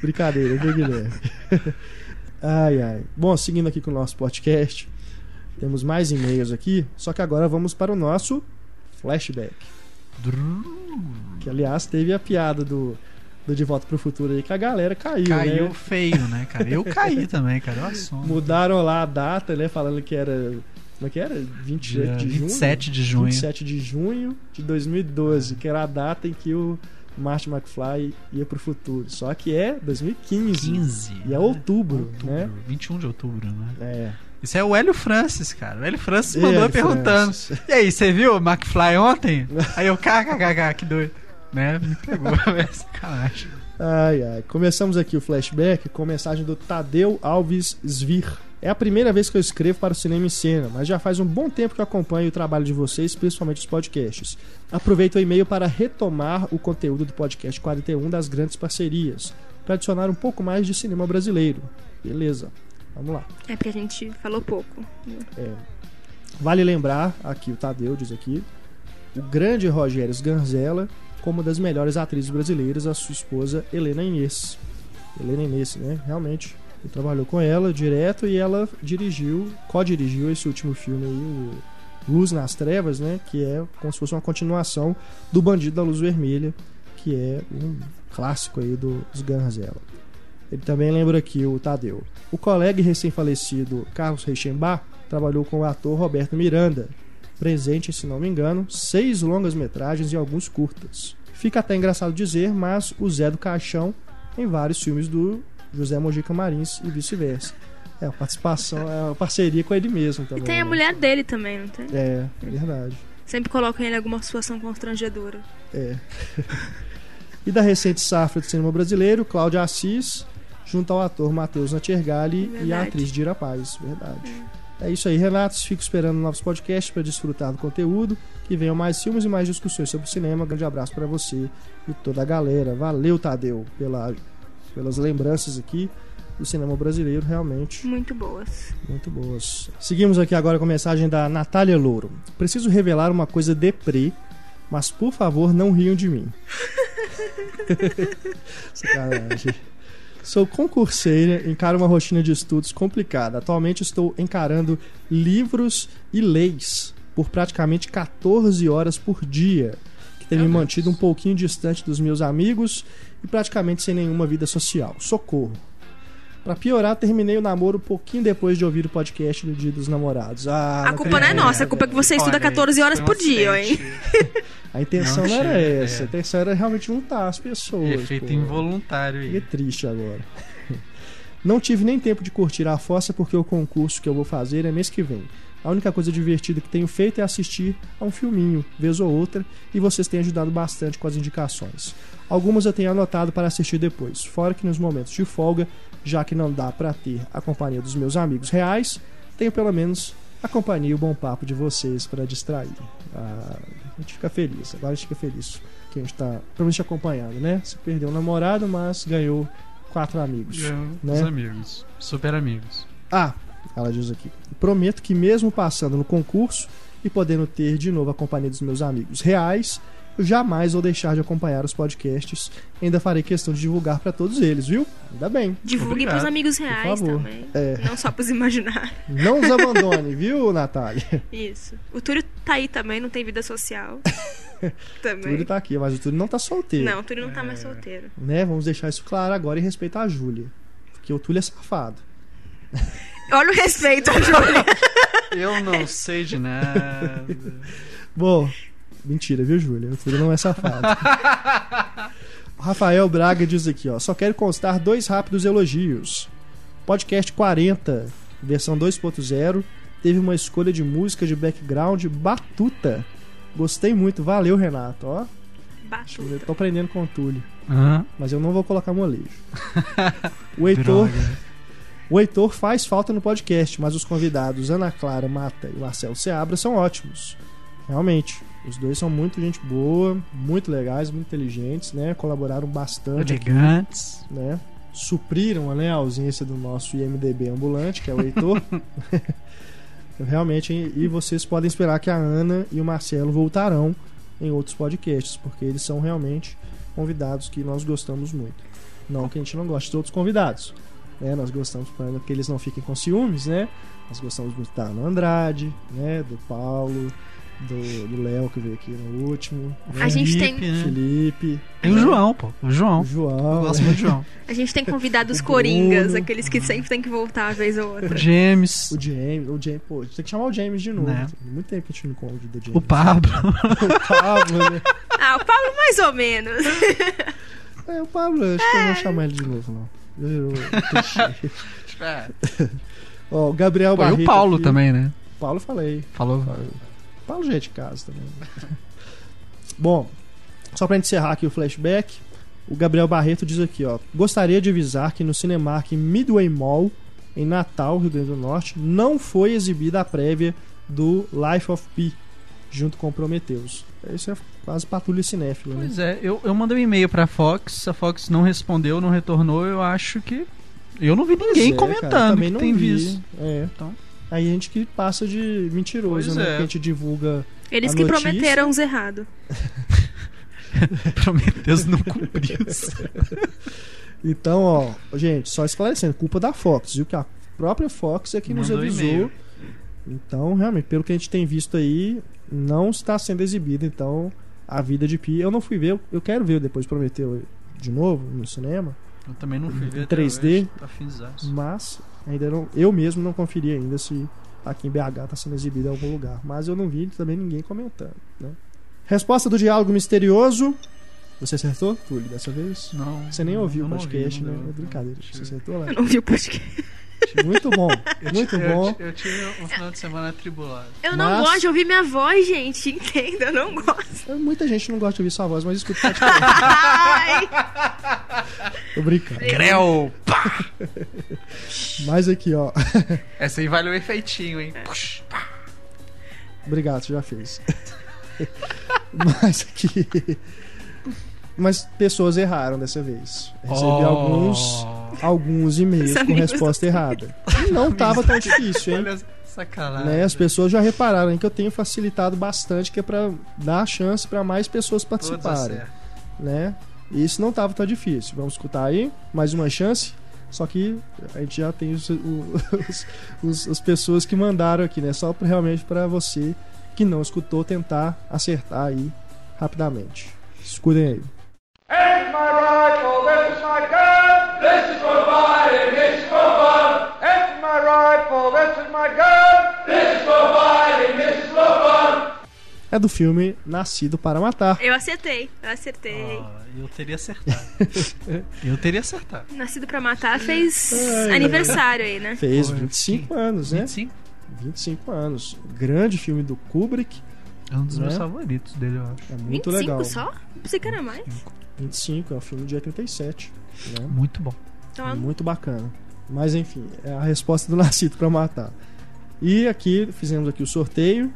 Speaker 1: Brincadeira, viu, Guilherme? (laughs) ai, ai. Bom, seguindo aqui com o nosso podcast, temos mais e-mails aqui, só que agora vamos para o nosso flashback. Que, aliás, teve a piada do, do De Volta pro Futuro aí, que a galera caiu,
Speaker 2: Caiu
Speaker 1: né?
Speaker 2: feio, né, cara? Eu caí também, cara. Eu assumo.
Speaker 1: Mudaram lá a data, né? Falando que era. Como é que era? 28
Speaker 2: Dia
Speaker 1: de junho?
Speaker 2: 27 de junho.
Speaker 1: 27 de junho de 2012, que era a data em que o Martin McFly ia pro futuro. Só que é 2015.
Speaker 2: 15.
Speaker 1: E é outubro,
Speaker 2: outubro,
Speaker 1: né?
Speaker 2: 21 de outubro, né?
Speaker 1: É.
Speaker 2: Isso é o Hélio Francis, cara. O Hélio Francis mandou
Speaker 1: Hélio
Speaker 2: perguntando.
Speaker 1: Francis.
Speaker 2: E aí, você viu o McFly ontem? (laughs) Aí eu, kkkk, que doido. Né? Me pegou, (laughs) é sacanagem.
Speaker 1: Ai, ai. Começamos aqui o flashback com mensagem do Tadeu Alves Svir. É a primeira vez que eu escrevo para o Cinema em Cena, mas já faz um bom tempo que eu acompanho o trabalho de vocês, principalmente os podcasts. Aproveito o e-mail para retomar o conteúdo do podcast 41 das grandes parcerias, para adicionar um pouco mais de cinema brasileiro. Beleza, vamos lá.
Speaker 3: É porque a gente falou pouco.
Speaker 1: É. Vale lembrar, aqui o Tadeu diz aqui, o grande Rogério Sganzella como uma das melhores atrizes brasileiras, a sua esposa Helena Inês. Helena Inês, né? Realmente. Ele trabalhou com ela direto e ela dirigiu, co-dirigiu esse último filme aí, o Luz nas Trevas, né? Que é como se fosse uma continuação do Bandido da Luz Vermelha, que é um clássico aí do Sganzella. Ele também lembra aqui o Tadeu. O colega recém-falecido Carlos Reichenbach trabalhou com o ator Roberto Miranda, presente, se não me engano, seis longas-metragens e alguns curtas. Fica até engraçado dizer, mas o Zé do Caixão em vários filmes do José Mojica Marins e vice-versa. É, a participação, é uma parceria com ele mesmo também.
Speaker 3: E tem a
Speaker 1: né?
Speaker 3: mulher dele também, não tem?
Speaker 1: É, é verdade.
Speaker 3: Sempre colocam ele em alguma situação constrangedora.
Speaker 1: É. (laughs) e da recente safra do cinema brasileiro, Cláudia Assis, junto ao ator Matheus Natiergali e a
Speaker 3: Verdade.
Speaker 1: atriz Dira Paz. Verdade. É isso aí, Renatos. Fico esperando novos podcasts para desfrutar do conteúdo. Que venham mais filmes e mais discussões sobre o cinema. Grande abraço para você e toda a galera. Valeu, Tadeu, pela, pelas lembranças aqui do cinema brasileiro. Realmente
Speaker 3: Muito boas.
Speaker 1: muito boas. Seguimos aqui agora com a mensagem da Natália Louro. Preciso revelar uma coisa deprê, mas por favor não riam de mim. (laughs) Sacanagem. Sou concurseira, encaro uma rotina de estudos complicada. Atualmente estou encarando livros e leis por praticamente 14 horas por dia, que que tem me mantido um pouquinho distante dos meus amigos e praticamente sem nenhuma vida social. Socorro. Pra piorar, terminei o namoro um pouquinho depois de ouvir o podcast do Dia dos Namorados. Ah,
Speaker 3: A culpa não é nossa, a culpa é que você estuda 14 horas por dia, hein?
Speaker 1: A intenção
Speaker 2: Não
Speaker 1: não, era
Speaker 2: tinha,
Speaker 1: essa.
Speaker 2: é.
Speaker 1: A intenção era realmente juntar as pessoas.
Speaker 2: Efeito
Speaker 1: pô.
Speaker 2: involuntário
Speaker 1: Fiquei
Speaker 2: aí.
Speaker 1: triste agora. (laughs) Não tive nem tempo de curtir a fossa porque o concurso que eu vou fazer é mês que vem. A única coisa divertida que tenho feito é assistir a um filminho, vez ou outra, e vocês têm ajudado bastante com as indicações. Algumas eu tenho anotado para assistir depois, fora que nos momentos de folga, já que não dá para ter a companhia dos meus amigos reais, tenho pelo menos a companhia e o bom papo de vocês para distrair. Ah, a gente fica feliz, agora a gente fica feliz que a gente tá, pelo menos te acompanhando, né? Você perdeu um namorado, mas ganhou quatro amigos.
Speaker 2: Ganhou
Speaker 1: né?
Speaker 2: Os amigos. Super amigos.
Speaker 1: Ah, ela diz aqui. Prometo que mesmo passando no concurso e podendo ter de novo a companhia dos meus amigos reais, eu jamais vou deixar de acompanhar os podcasts. Ainda farei questão de divulgar para todos eles, viu? Ainda bem.
Speaker 3: Divulgue
Speaker 2: Obrigado.
Speaker 3: pros amigos reais
Speaker 1: favor.
Speaker 3: também.
Speaker 1: É.
Speaker 3: Não só pros imaginários.
Speaker 1: Não os abandone, (laughs) viu, Natália?
Speaker 3: Isso. O Túlio tá aí também, não tem vida social.
Speaker 1: O (laughs)
Speaker 3: também.
Speaker 1: Túlio tá aqui, mas o Túlio não tá solteiro.
Speaker 3: Não, o Túlio não tá mais solteiro.
Speaker 1: Né? Vamos deixar isso claro agora e respeitar a Júlia. Porque o Túlio é safado. (laughs)
Speaker 3: Olha o respeito (laughs) Júlia.
Speaker 2: Eu não sei de nada.
Speaker 1: Bom, mentira, viu, Júlia? O Túlio não é safado. (laughs) Rafael Braga diz aqui, ó. Só quero constar dois rápidos elogios. Podcast 40, versão 2.0, teve uma escolha de música de background batuta. Gostei muito, valeu, Renato. Ó,
Speaker 3: Batuta.
Speaker 1: eu tô aprendendo com o Túlio,
Speaker 2: Hã?
Speaker 1: mas eu não vou colocar molejo. (laughs) O Heitor,
Speaker 2: Droga.
Speaker 1: O Heitor faz falta no podcast, mas os convidados Ana Clara Mata e Marcelo Seabra são ótimos. Realmente, os dois são muito gente boa, muito legais, muito inteligentes, né? Colaboraram bastante,
Speaker 2: Elegantes.
Speaker 1: né? Supriram né, a ausência do nosso IMDB ambulante, que é o Heitor. (laughs) (laughs) Realmente, e e vocês podem esperar que a Ana e o Marcelo voltarão em outros podcasts, porque eles são realmente convidados que nós gostamos muito. Não que a gente não goste de outros convidados, né? Nós gostamos para que eles não fiquem com ciúmes, né? Nós gostamos muito da Ana Andrade, né? Do Paulo, do Léo que veio aqui no último, né?
Speaker 3: A gente tem-
Speaker 2: Felipe, né?
Speaker 1: Felipe,
Speaker 2: Tem o João, pô. O
Speaker 1: o
Speaker 2: João. Eu
Speaker 1: João,
Speaker 2: gosto muito do João.
Speaker 3: A gente tem convidados
Speaker 1: O
Speaker 3: coringas,
Speaker 1: Bruno.
Speaker 3: aqueles que sempre tem que voltar uma vez ou outra.
Speaker 2: O James.
Speaker 1: o James, o James, pô, a gente tem que chamar o James de novo.
Speaker 2: Né?
Speaker 1: Tem muito tempo que a gente não convida o James.
Speaker 2: O Pablo. (laughs)
Speaker 1: O Pablo, né?
Speaker 3: Ah, o Paulo mais ou menos.
Speaker 1: É, o Pablo, acho que eu não vou chamar ele de novo, não. (laughs) Ó, o Gabriel
Speaker 2: Pô, e
Speaker 1: Barreto.
Speaker 2: o Paulo
Speaker 1: aqui.
Speaker 2: também, né?
Speaker 1: Paulo falei.
Speaker 2: Falou.
Speaker 1: Paulo já é de casa também. (laughs) Bom, só pra encerrar aqui o flashback, o Gabriel Barreto diz aqui, ó. Gostaria de avisar que no Cinemark Midway Mall, em Natal, Rio Grande do Norte, não foi exibida a prévia do Life of Pi, junto com Prometheus. Isso é quase patrulha cinéfila, né?
Speaker 2: Pois é, eu, eu mandei um e-mail pra Fox, a Fox não respondeu, não retornou, eu acho que. Eu não vi ninguém
Speaker 1: é,
Speaker 2: comentando
Speaker 1: cara, também
Speaker 2: que
Speaker 1: não
Speaker 2: tem
Speaker 1: vi.
Speaker 2: visto.
Speaker 1: É.
Speaker 2: Então.
Speaker 1: Aí a gente que passa de mentiroso,
Speaker 2: Pois
Speaker 1: né?
Speaker 2: é.
Speaker 1: Porque a gente divulga.
Speaker 3: Eles
Speaker 1: A
Speaker 3: que
Speaker 1: notícia-
Speaker 3: prometeram os errados. (laughs)
Speaker 2: Prometheus não cumpriu. (laughs)
Speaker 1: Então, ó, gente, só esclarecendo, culpa da Fox, viu? Que a própria Fox é que nos
Speaker 2: Mandou
Speaker 1: avisou.
Speaker 2: e-mail.
Speaker 1: Então, realmente, pelo que a gente tem visto aí, não está sendo exibido. Então, a vida de Pi. Eu não fui ver, eu- eu quero ver depois Prometeu de novo no cinema,
Speaker 2: Eu também não fui ver.
Speaker 1: Em
Speaker 2: até
Speaker 1: 3D?
Speaker 2: hoje, Tá
Speaker 1: mas ainda não, eu mesmo não conferi ainda se aqui em BH está sendo exibido em algum lugar. Mas eu não vi também ninguém comentando. Né? Resposta do diálogo misterioso. Você acertou, Túlio, dessa vez?
Speaker 2: Não.
Speaker 1: Você nem ouviu o
Speaker 2: não
Speaker 1: podcast,
Speaker 2: ouvi,
Speaker 1: né? É brincadeira. Você acertou lá?
Speaker 3: Eu não vi o podcast.
Speaker 1: Muito bom, (laughs)
Speaker 2: Eu
Speaker 1: muito
Speaker 2: eu
Speaker 1: bom.
Speaker 2: ti- Eu tive um final de semana atribulado.
Speaker 3: Eu não
Speaker 1: Mas-
Speaker 3: gosto de ouvir minha voz, gente. (laughs) Entenda, eu não gosto.
Speaker 1: Muita gente não gosta de ouvir sua voz, mas escuta (laughs) Tô brincando.
Speaker 2: Creu!
Speaker 1: Mas aqui, ó.
Speaker 2: Essa aí vale o efeitinho, hein? Puxa, pá.
Speaker 1: Obrigado, você já fez. Mas aqui. Mas pessoas erraram dessa vez. Recebi
Speaker 2: Oh.
Speaker 1: alguns, alguns e-mails
Speaker 3: Os
Speaker 1: com resposta errada. E não tava tão difícil, hein?
Speaker 2: Sacanagem.
Speaker 1: Né, as pessoas já repararam hein, que eu tenho facilitado bastante, que é pra dar a chance pra mais pessoas participarem. né? E isso não tava tão difícil. Vamos escutar aí, mais uma chance. Só que a gente já tem os, (laughs) os- os- as pessoas que mandaram aqui, né? Só pra, realmente para você que não escutou tentar acertar aí rapidamente. Escutem aí.
Speaker 4: Here's my rifle, this is my gun. This is for fighting, this is for fun. Here's my rifle, this is my gun. This is for fighting, this is for fun.
Speaker 1: É do filme Nascido para Matar.
Speaker 3: Eu acertei, eu acertei.
Speaker 2: Ó, eu teria acertado. (laughs) eu teria acertado.
Speaker 3: Nascido pra Matar fez
Speaker 1: Ai,
Speaker 3: aniversário aí, né?
Speaker 1: Fez
Speaker 2: Pô,
Speaker 1: 25
Speaker 2: que-
Speaker 1: anos, né?
Speaker 2: 25?
Speaker 1: 25 anos. Grande filme do Kubrick.
Speaker 2: É um dos meus
Speaker 1: Né?
Speaker 2: favoritos dele, eu acho.
Speaker 1: É muito
Speaker 3: 25
Speaker 1: legal.
Speaker 3: só? Pensei que era mais.
Speaker 1: 25, é um filme de 87. Né?
Speaker 2: Muito bom.
Speaker 3: Então,
Speaker 1: Muito bacana. Mas enfim, é a resposta do (laughs) Nascido para Matar. E aqui fizemos aqui o sorteio.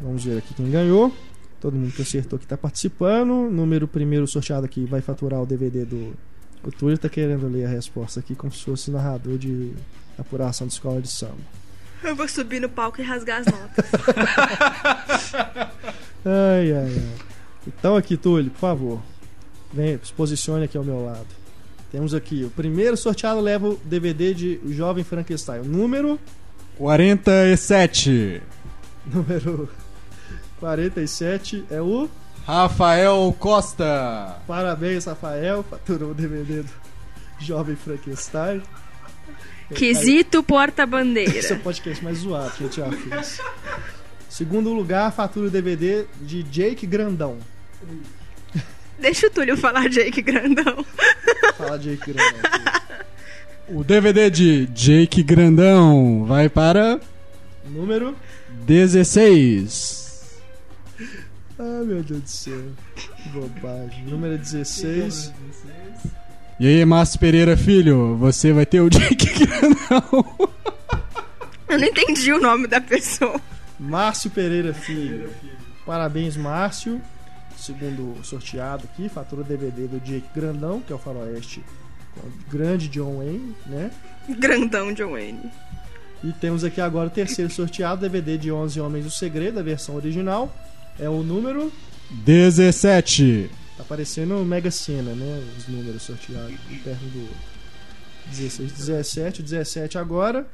Speaker 1: Vamos ver aqui quem ganhou. Todo mundo que acertou que está participando. Número primeiro sorteado aqui vai faturar o DVD do. O Túlio tá querendo ler a resposta aqui como se fosse narrador de apuração de escola de samba.
Speaker 3: eu vou subir no palco e rasgar as notas. (laughs)
Speaker 1: Ai, ai, ai. Então aqui, Túlio, por favor. Vem, se posicione aqui ao meu lado. Temos aqui, o primeiro sorteado leva o DVD de O Jovem Frankenstein. O número
Speaker 5: 47. (laughs)
Speaker 1: Número 47 é o.
Speaker 5: Rafael Costa.
Speaker 1: Parabéns, Rafael. Faturou o DVD do Jovem Frankenstein. (laughs)
Speaker 3: Quesito
Speaker 1: Esse é o
Speaker 3: porta-bandeira.
Speaker 1: podcast mais zoado que gente já fez. Segundo lugar, fatura o DVD de Jake Grandão.
Speaker 3: Deixa o Túlio falar, Jake Grandão.
Speaker 1: Fala Jake Grandão.
Speaker 5: O DVD de Jake Grandão vai para
Speaker 1: Número.
Speaker 5: 16.
Speaker 1: Ah, meu Deus do céu. Que bobagem. Número 16.
Speaker 5: E aí, Márcio Pereira Filho, você vai ter o Jake Grandão.
Speaker 3: Eu não entendi o nome da pessoa.
Speaker 1: Márcio Pereira Filho. Parabéns, Márcio. Segundo sorteado aqui, fatura DVD do Jake Grandão, que é o faroeste com o grande John Wayne, né?
Speaker 3: Grandão John Wayne.
Speaker 1: E temos aqui agora o terceiro sorteado, DVD de 11 Homens do Segredo, a versão original. É o número.
Speaker 5: 17.
Speaker 1: Tá aparecendo o Mega Sena, né? Os números sorteados perto do 16, 17, 17 agora.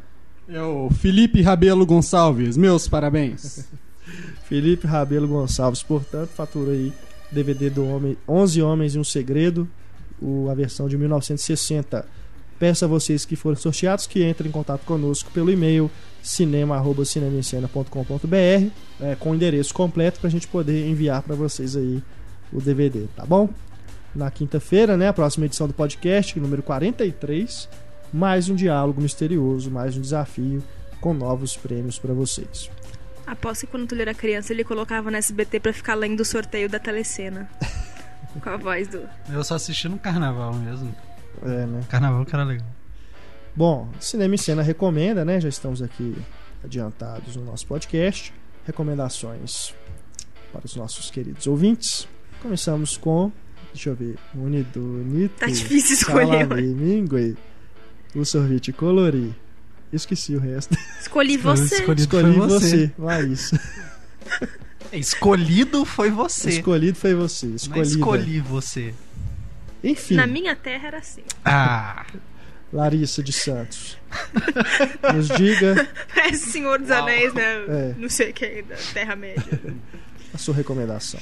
Speaker 5: É o Felipe Rabelo Gonçalves. Meus parabéns. (laughs)
Speaker 1: Felipe Rabelo Gonçalves, portanto, fatura aí DVD do homem 11 Homens e um Segredo, o, a versão de 1960. Peço a vocês que forem sorteados que entrem em contato conosco pelo e-mail cinema@cinemascena.com.br é, com o endereço completo para a gente poder enviar para vocês aí o DVD, tá bom? Na quinta-feira, né, a próxima edição do podcast, número 43, mais um diálogo misterioso, mais um desafio com novos prêmios para vocês.
Speaker 3: Aposto que quando o Túlio era criança, ele colocava no SBT pra ficar lendo o sorteio da telecena. (laughs) Com a voz do.
Speaker 2: Eu só assisti no carnaval mesmo.
Speaker 1: É, né?
Speaker 2: Carnaval que era legal.
Speaker 1: Bom, Cinema em Cena recomenda, né? Já estamos aqui adiantados no nosso podcast. Recomendações para os nossos queridos ouvintes. Começamos com, deixa eu ver, Unidunito.
Speaker 3: Tá difícil escolher.
Speaker 1: Salame, mingue, o sorvete colori. Esqueci o resto.
Speaker 3: Escolhi você.
Speaker 2: Escolhido
Speaker 1: Escolhi
Speaker 2: foi você.
Speaker 1: você, Laís. (laughs)
Speaker 2: Escolhido foi você.
Speaker 1: Escolhido foi você.
Speaker 2: Não é
Speaker 1: Escolhida.
Speaker 2: escolhi você.
Speaker 1: Enfim,
Speaker 3: Na minha terra era assim.
Speaker 2: Ah,
Speaker 1: Larissa de Santos. Nos diga
Speaker 3: Parece (laughs) Senhor dos Anéis, né?
Speaker 1: É.
Speaker 3: Não sei o que, da Terra-média.
Speaker 1: a sua recomendação.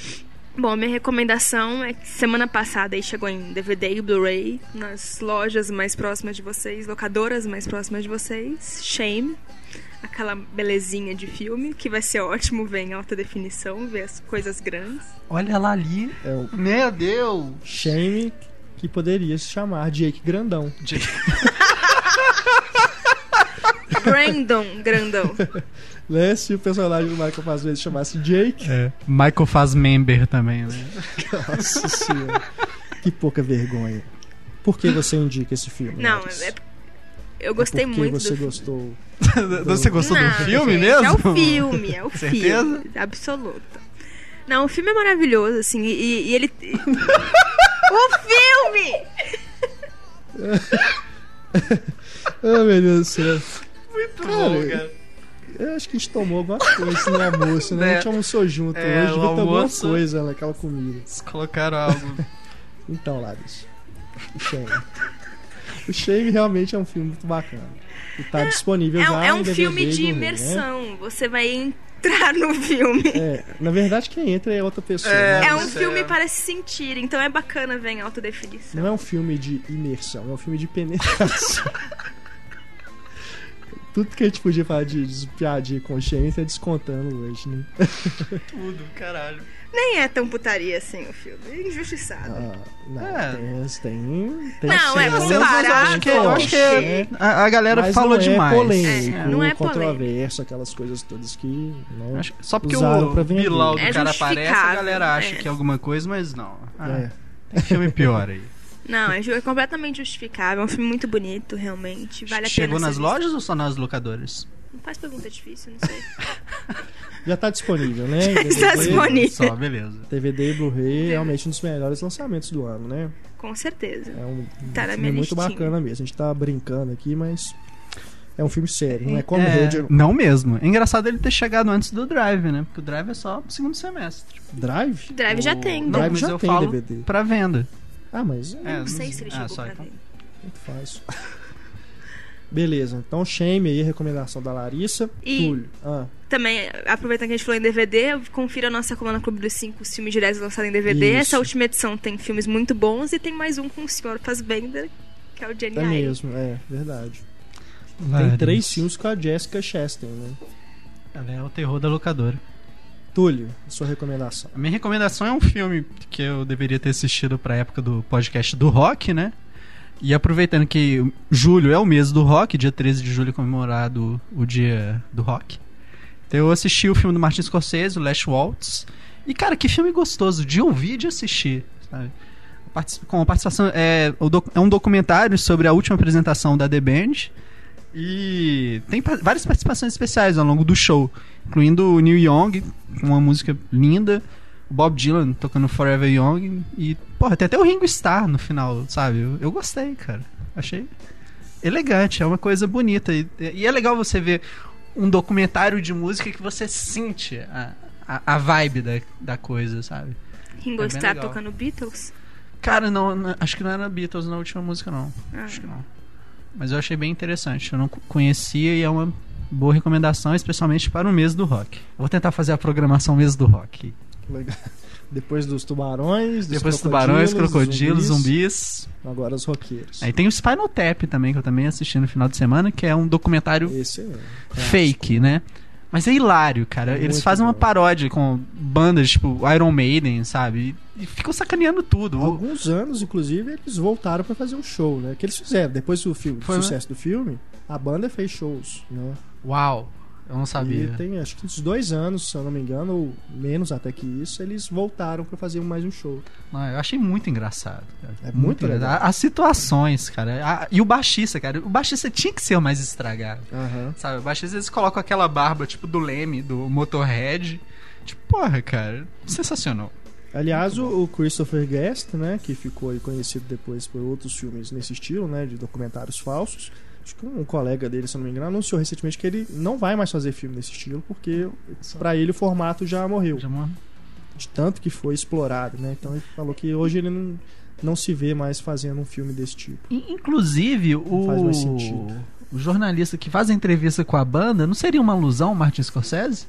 Speaker 3: Bom, minha recomendação é que semana passada aí chegou em DVD e Blu-ray nas lojas mais próximas de vocês, locadoras mais próximas de vocês. Shame, aquela belezinha de filme que vai ser ótimo ver em alta definição, ver as coisas grandes.
Speaker 2: olha lá ali.
Speaker 1: É o
Speaker 2: Meu Deus.
Speaker 1: Shame que poderia se chamar Jake Grandão.
Speaker 3: Brandon Grandão. (laughs)
Speaker 1: Né? Se o personagem do Michael Fassbender chamasse Jake.
Speaker 2: É. Michael faz member também, né?
Speaker 1: Nossa senhora. Que pouca vergonha. Por que você indica esse filme?
Speaker 3: Não,
Speaker 1: Alex?
Speaker 3: é, eu gostei
Speaker 1: é porque
Speaker 3: muito (laughs)
Speaker 1: você
Speaker 3: do filme.
Speaker 1: gostou.
Speaker 2: Você gostou
Speaker 3: Não,
Speaker 2: do filme
Speaker 3: gente,
Speaker 2: mesmo?
Speaker 3: É o filme, é o (laughs)
Speaker 2: Certeza?
Speaker 3: filme. Absoluta. Não, o filme é maravilhoso, assim, e, e ele. (laughs) o filme!
Speaker 1: Ah, meu Deus do céu.
Speaker 2: Muito
Speaker 1: Cara,
Speaker 2: bom, cara.
Speaker 1: Eu acho que a gente tomou alguma coisa no almoço, né? A gente
Speaker 2: É.
Speaker 1: almoçou junto
Speaker 2: É,
Speaker 1: hoje, devia ter alguma coisa naquela comida.
Speaker 2: Eles colocaram algo.
Speaker 1: Então, Larissa. O Shame. O Shame realmente é um filme muito bacana. E tá disponível
Speaker 3: É,
Speaker 1: já
Speaker 3: é um
Speaker 1: DVD
Speaker 3: filme de
Speaker 1: né?
Speaker 3: imersão. Você vai en- entrar no filme.
Speaker 1: É, na verdade, quem entra é outra pessoa.
Speaker 2: É,
Speaker 1: né?
Speaker 3: É um filme
Speaker 2: é-
Speaker 3: para se sentir, então é bacana ver em alta definição.
Speaker 1: Não é um filme de imersão, é um filme de penetração. (laughs) Tudo que a gente podia falar de, de piadinha com Shane tá descontando hoje, né? (laughs)
Speaker 2: Tudo, caralho.
Speaker 3: Nem é tão putaria assim o filme. É injustiçado.
Speaker 1: Ah, não,
Speaker 2: É.
Speaker 1: tem, tem, tem
Speaker 3: Não, é comparar
Speaker 2: eu acho que, eu acho que
Speaker 1: né?
Speaker 2: a, a galera
Speaker 1: Mas
Speaker 2: falou
Speaker 1: não
Speaker 2: demais.
Speaker 1: É polêmico,
Speaker 3: É, não é polêmico.
Speaker 1: controverso, aquelas coisas todas que. Né,
Speaker 2: Acho só porque o. Bilal do
Speaker 3: É
Speaker 2: cara aparece, a galera acha
Speaker 3: é.
Speaker 2: que é alguma coisa, mas não. Ah,
Speaker 1: é.
Speaker 2: Tem filme pior aí.
Speaker 3: Não, é é completamente justificável. É um filme muito bonito, realmente. Vale a
Speaker 2: Chegou
Speaker 3: pena
Speaker 2: nas
Speaker 3: ser
Speaker 2: lojas ou só nas locadoras?
Speaker 3: Não faz pergunta difícil, não sei. (laughs)
Speaker 1: Já tá disponível, né? Em (laughs)
Speaker 3: Está disponível.
Speaker 2: Só, beleza.
Speaker 1: DVD e Blu-ray, realmente um dos melhores lançamentos do ano, né?
Speaker 3: Com certeza.
Speaker 1: É um
Speaker 3: Tá na
Speaker 1: filme
Speaker 3: minha
Speaker 1: muito
Speaker 3: listinha.
Speaker 1: bacana mesmo. A gente tá brincando aqui, mas é um filme sério, não é como
Speaker 2: É,
Speaker 1: Road
Speaker 2: não mesmo. É engraçado ele ter chegado antes do Drive, né? Porque o Drive é só segundo semestre.
Speaker 1: Drive?
Speaker 3: Drive já
Speaker 2: O-
Speaker 3: tem.
Speaker 2: Não,
Speaker 1: Drive
Speaker 2: mas
Speaker 1: já
Speaker 2: eu
Speaker 1: tem
Speaker 2: falo
Speaker 1: DVD.
Speaker 2: pra venda.
Speaker 1: Ah, mas é,
Speaker 3: Não sei se ele
Speaker 2: ah,
Speaker 3: chegou
Speaker 2: só
Speaker 3: pra
Speaker 2: então.
Speaker 3: ver.
Speaker 1: muito fácil. (laughs) Beleza, então Shame aí, recomendação da Larissa.
Speaker 3: E-
Speaker 1: Túlio. Ah,
Speaker 3: Também, aproveitando que a gente falou em DVD, confira a nossa coluna Clube dos Cinco os filmes diretos lançados em DVD.
Speaker 1: Isso.
Speaker 3: Essa última edição tem filmes muito bons e tem mais um com o Sr. Fassbender, que é o Jenny
Speaker 1: é mesmo, é verdade. Tem três filmes com a Jessica Chastain, né?
Speaker 2: Ela é o terror da locadora.
Speaker 1: Túlio, sua recomendação.
Speaker 2: A minha recomendação é um filme que eu deveria ter assistido pra época do podcast do rock, né? E aproveitando que julho é o mês do rock, dia 13 de julho é comemorado o dia do rock. Então eu assisti o filme do Martin Scorsese, o Last Waltz. E cara, que filme gostoso de ouvir e de assistir, sabe? Com a participação é, é um documentário sobre a última apresentação da The Band. E tem várias participações especiais ao longo do show, incluindo o Neil Young, com uma música linda, o Bob Dylan tocando Forever Young e, porra, tem até o Ringo Starr no final, sabe? Eu, eu gostei, cara. Achei elegante, é uma coisa bonita. E, e é legal você ver um documentário de música que você sente a, a, a vibe da, da coisa, sabe?
Speaker 3: Ringo
Speaker 2: É
Speaker 3: Starr tocando Beatles.
Speaker 2: Cara, não, não- acho que não era Beatles na última música, não.
Speaker 3: Ah.
Speaker 2: Acho que não. Mas eu achei bem interessante. Eu não co- conhecia e é uma boa recomendação, especialmente para o mês do rock. Eu vou tentar fazer a programação mês do rock.
Speaker 1: Legal. Depois dos tubarões, dos
Speaker 2: Depois tubarões,
Speaker 1: crocodilos, zumbis,
Speaker 2: zumbis.
Speaker 1: Agora os roqueiros.
Speaker 2: Aí tem o Spinal Tap também, que eu também assisti no final de semana, que é um documentário
Speaker 1: é
Speaker 2: fake, né? Mas é hilário, cara.
Speaker 1: É
Speaker 2: Eles fazem uma paródia com bandas tipo Iron Maiden, sabe? E, ficam sacaneando tudo.
Speaker 1: Alguns anos, inclusive, eles voltaram pra fazer um show, né? Que eles fizeram. Depois do filme, do
Speaker 2: né?
Speaker 1: sucesso do filme, a banda fez shows, né?
Speaker 2: Uau! Eu não sabia.
Speaker 1: E tem, acho que uns dois anos, se eu não me engano, ou menos até que isso, eles voltaram pra fazer mais um show.
Speaker 2: Não, eu achei muito engraçado. Cara.
Speaker 1: É muito legal.
Speaker 2: engraçado. As situações, cara. A- e o baixista, cara. O baixista tinha que ser o mais estragado.
Speaker 1: Aham.
Speaker 2: Sabe? O baixista eles colocam aquela barba, tipo, do Leme, do Motorhead. Tipo, porra, cara. Sensacional.
Speaker 1: Aliás, o, Christopher Guest, né, que ficou conhecido depois por outros filmes nesse estilo, né, de documentários falsos. Acho que um colega dele, se não me engano, anunciou recentemente que ele não vai mais fazer filme nesse estilo, porque pra ele o formato já morreu,
Speaker 2: Já morreu.
Speaker 1: de tanto que foi explorado, né? Então ele falou que hoje ele não, não se vê mais fazendo um filme desse tipo.
Speaker 2: In- Inclusive, o,
Speaker 1: faz mais sentido.
Speaker 2: o jornalista que faz a entrevista com a banda, não seria uma alusão ao Martin Scorsese?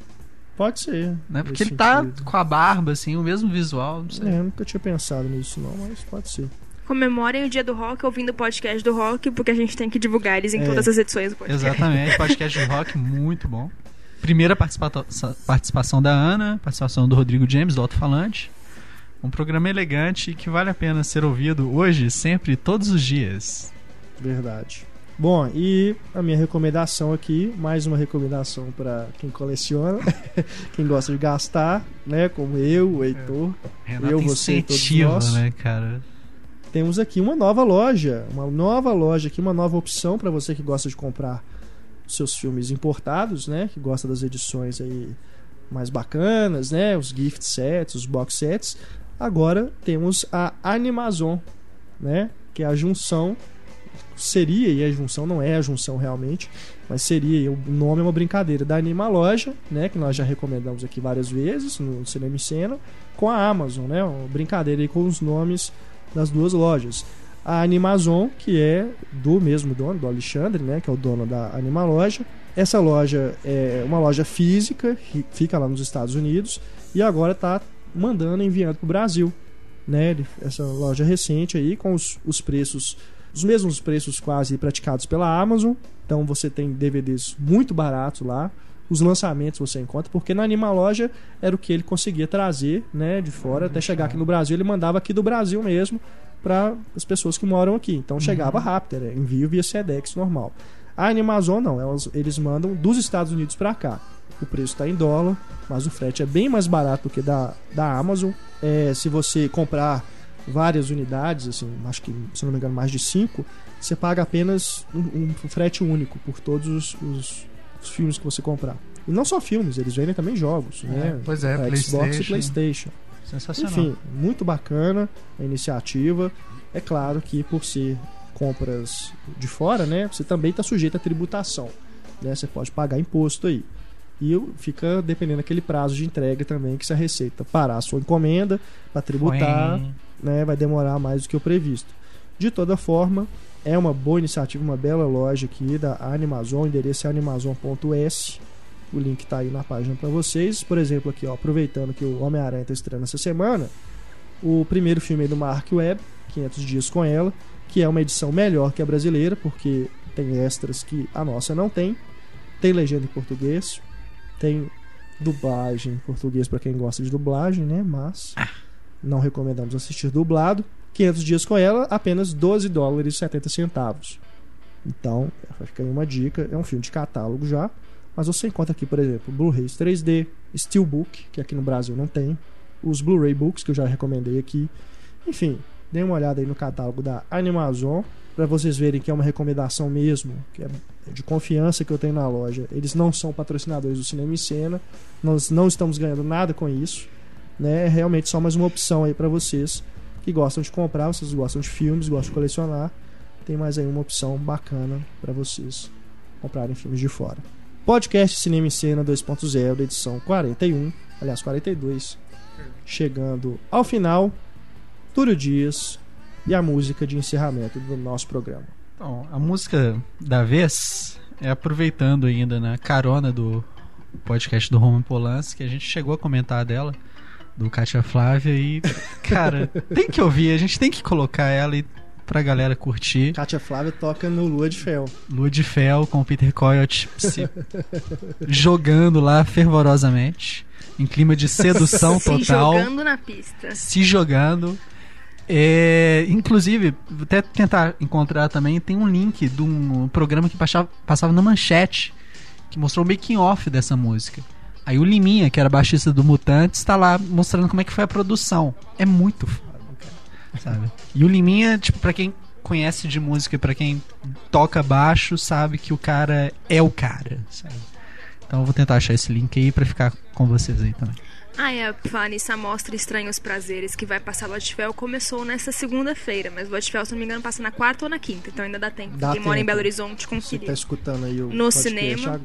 Speaker 1: Pode ser.
Speaker 2: Né? Porque ele tá
Speaker 1: sentido.
Speaker 2: com a barba, assim, o mesmo visual, não sei.
Speaker 1: É, eu nunca tinha pensado nisso não, mas pode ser.
Speaker 3: Comemorem o dia do rock ouvindo o podcast do rock, porque a gente tem que divulgar eles em
Speaker 1: É.
Speaker 3: todas as edições do podcast.
Speaker 2: Exatamente, podcast de rock muito bom. Primeira participa- participação da Ana, participação do Rodrigo James, do Alto Falante. Um programa elegante que vale a pena ser ouvido hoje, sempre, todos os dias.
Speaker 1: Verdade. Bom, e a minha recomendação aqui, mais uma recomendação para quem coleciona, (laughs) quem gosta de gastar, né, como eu, o Heitor.
Speaker 2: Renata
Speaker 1: Eu, você e todos
Speaker 2: incentiva,
Speaker 1: nós.
Speaker 2: né, cara?
Speaker 1: Temos aqui uma nova loja, uma nova loja aqui, uma nova opção para você que gosta de comprar seus filmes importados, né, que gosta das edições aí mais bacanas, né, os gift sets, os box sets. Agora temos a Animazon, né, que é a junção seria e a junção não é a junção realmente, mas seria e o nome é uma brincadeira da Anima Loja, né, que nós já recomendamos aqui várias vezes no Cinema em Cena, com a Amazon, né, uma brincadeira aí com os nomes das duas lojas. a Animazon, que é do mesmo dono, do Alexandre, né, que é o dono da Animaloja. Essa loja é uma loja física, que fica lá nos Estados Unidos, e agora está mandando, enviando para o Brasil. Né, essa loja recente aí, com os, os preços, os mesmos preços quase praticados pela Amazon. Então você tem DVDs muito baratos lá. Os lançamentos você encontra, porque na Animaloja era o que ele conseguia trazer né, de fora, até chegar aqui no Brasil, ele mandava aqui do Brasil mesmo para as pessoas que moram aqui. Então chegava rápido, era envio via SEDEX normal. A Animazon não, elas- eles mandam dos Estados Unidos para cá. O preço está em dólar, mas o frete é bem mais barato do que da, da Amazon. É, se você comprar várias unidades, assim, acho que, se não me engano, mais de cinco, você paga apenas um, um frete único por todos os, os- os filmes que você comprar. E não só filmes, eles vendem também jogos, né?
Speaker 2: pois é,
Speaker 1: Pra Xbox e
Speaker 2: PlayStation.
Speaker 1: PlayStation.
Speaker 2: Sensacional.
Speaker 1: Enfim, muito bacana a iniciativa. É claro que por ser compras de fora, né, você também está sujeito à tributação. Né? Você pode pagar imposto aí. E fica dependendo daquele prazo de entrega também que se a Receita parar a sua encomenda para tributar, né, vai demorar mais do que o previsto. De toda forma, é uma boa iniciativa, uma bela loja aqui da Animazon, o endereço é animazon.s. O link está aí na página para vocês. Por exemplo, aqui, ó, aproveitando que o Homem-Aranha está estreando essa semana, o primeiro filme aí do Mark Webb, 500 dias com ela, que é uma edição melhor que a brasileira, porque tem extras que a nossa não tem. Tem legenda em português, tem dublagem em português para quem gosta de dublagem, né? Mas não recomendamos assistir dublado. 500 dias com ela, apenas 12 dólares e 70 centavos. Então, fica aí uma dica. É um filme de catálogo já. Mas você encontra aqui, por exemplo, Blu-rays 3D, Steelbook, que aqui no Brasil não tem. Os Blu-ray Books, que eu já recomendei aqui. Enfim, dê uma olhada aí no catálogo da Animazon. Para vocês verem que é uma recomendação mesmo, que é de confiança que eu tenho na loja. Eles não são patrocinadores do Cinema em Cena. Nós não estamos ganhando nada com isso. Né? É realmente só mais uma opção aí para vocês que gostam de comprar, vocês gostam de filmes, gostam de colecionar. Tem mais aí uma opção bacana para vocês comprarem filmes de fora. Podcast Cinema em Cena 2.0, da edição 41, aliás 42, chegando ao final. Túlio Dias e a música de encerramento do nosso programa.
Speaker 2: Então, a música da vez é aproveitando ainda na carona do podcast do Roman Polanski, que a gente chegou a comentar dela, do Katia Flávia, e, cara, tem que ouvir, a gente tem que colocar ela e pra galera curtir.
Speaker 1: Kátia Flávia toca no Lua de Fel.
Speaker 2: Lua de Fel com o Peter Coyote se (laughs) jogando lá fervorosamente, em clima de sedução (laughs)
Speaker 3: Se
Speaker 2: total
Speaker 3: jogando na pista.
Speaker 2: se jogando. É, inclusive, vou até tentar encontrar também, tem um link de um programa que passava, passava na manchete, que mostrou o making off dessa música. Aí o Liminha, que era baixista do Mutantes, está lá mostrando como é que foi a produção. É muito foda, cara. Sabe? E o Liminha, tipo, pra quem conhece de música, pra quem toca baixo, sabe que o cara é o cara, sabe? Então eu vou tentar achar esse link aí pra ficar com vocês aí também.
Speaker 3: Ah, é, falar nisso, a mostra Estranhos Prazeres, que vai passar Lodifel, começou nessa segunda-feira, mas Lodifel, se não me engano, passa na quarta ou na quinta, então ainda dá tempo.
Speaker 1: Dá
Speaker 3: Quem mora em
Speaker 1: tempo.
Speaker 3: Belo Horizonte
Speaker 1: Você
Speaker 3: conferir.
Speaker 1: tá escutando aí o
Speaker 3: No
Speaker 1: podcast,
Speaker 3: cinema.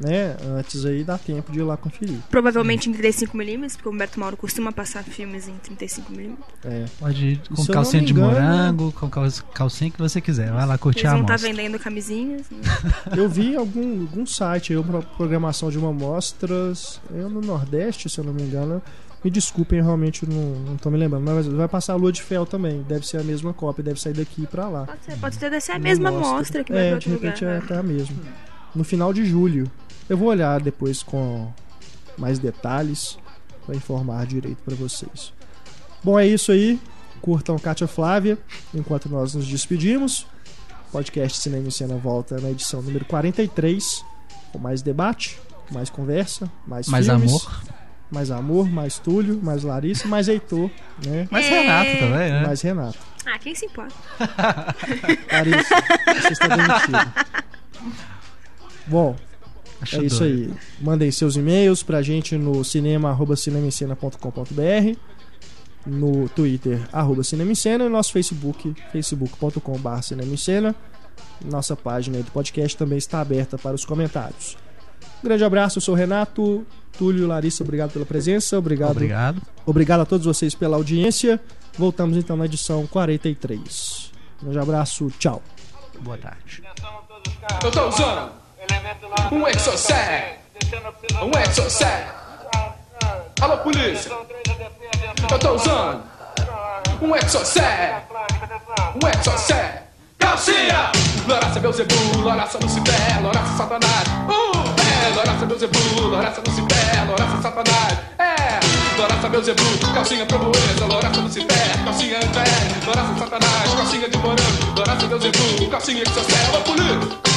Speaker 1: Né? Antes aí dá tempo de ir lá conferir.
Speaker 3: Provavelmente em 35mm, porque o Humberto Mauro costuma passar filmes em 35mm.
Speaker 1: É.
Speaker 2: Pode ir com calcinha
Speaker 1: não
Speaker 2: de
Speaker 1: engano-
Speaker 2: morango, com cal- calcinha que você quiser. Vai lá curtir
Speaker 3: Eles
Speaker 2: a
Speaker 3: vão estar
Speaker 2: amostra.
Speaker 3: vendendo camisinhas. né? (laughs)
Speaker 1: Eu vi algum, algum site aí, uma programação de uma mostras eu no Nordeste, se eu não me engano. Me desculpem, eu realmente não, não tô me lembrando. Mas vai passar a Lua de Fel também. Deve ser a mesma cópia, deve sair daqui pra lá.
Speaker 3: Pode ser, pode ter, ser a mesma mostra que vai
Speaker 1: é,
Speaker 3: pra
Speaker 1: de
Speaker 3: outro lugar.
Speaker 1: repente é
Speaker 3: né?
Speaker 1: até a mesma. No final de julho. Eu vou olhar depois com mais detalhes para informar direito para vocês. Bom, é isso aí. Curtam Kátia Flávia enquanto nós nos despedimos. Podcast Cinema em Cena volta na edição número 43 com mais debate, mais conversa, mais,
Speaker 2: Mais
Speaker 1: filmes,
Speaker 2: amor.
Speaker 1: mais amor, mais Túlio, mais Larissa, mais Heitor, né?
Speaker 2: Mas
Speaker 3: É.
Speaker 2: Renato também, né?
Speaker 1: Mais Renato.
Speaker 3: Ah, quem se importa?
Speaker 1: Larissa, você está demitido. (laughs) Bom,
Speaker 2: Acho
Speaker 1: É isso
Speaker 2: doido.
Speaker 1: aí. Mandem seus e-mails pra gente no cinema@cinemencena.com.br, no Twitter arroba cinemencena e no nosso Facebook facebook.com.br cinemencena. Nossa página aí do podcast também está aberta para os comentários. Um grande abraço, eu sou o Renato, Túlio, Larissa, obrigado pela presença, obrigado, obrigado,
Speaker 2: Obrigado.
Speaker 1: a todos vocês pela audiência. Voltamos então na edição 43. Grande abraço, tchau.
Speaker 2: Boa tarde.
Speaker 6: Eu tô usando um Exocet, um Exocet. Alô, polícia. Eu tô usando um Exocet, um Exocet. Calcinha! Loraça Beuzebu, Loraça Lucifer, Loraça Satanás. Uh, é, Loraça Beuzebu, Loraça Lucifer, Loraça Satanás. É, Loraça Beuzebu, calcinha promoesa, Loraça Lucifer, calcinha André, Loraça Satanás, calcinha de morango, Loraça Beuzebu, calcinha Exocet. Alô, polícia.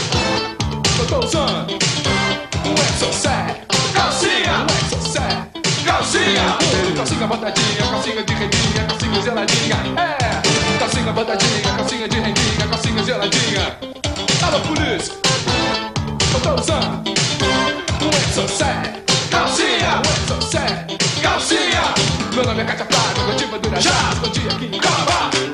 Speaker 6: Calcinha, calcinha, calcinha geladinha, é. Alô, polícia, eu. Meu nome é Cátia dura já, escondi aqui em Caba.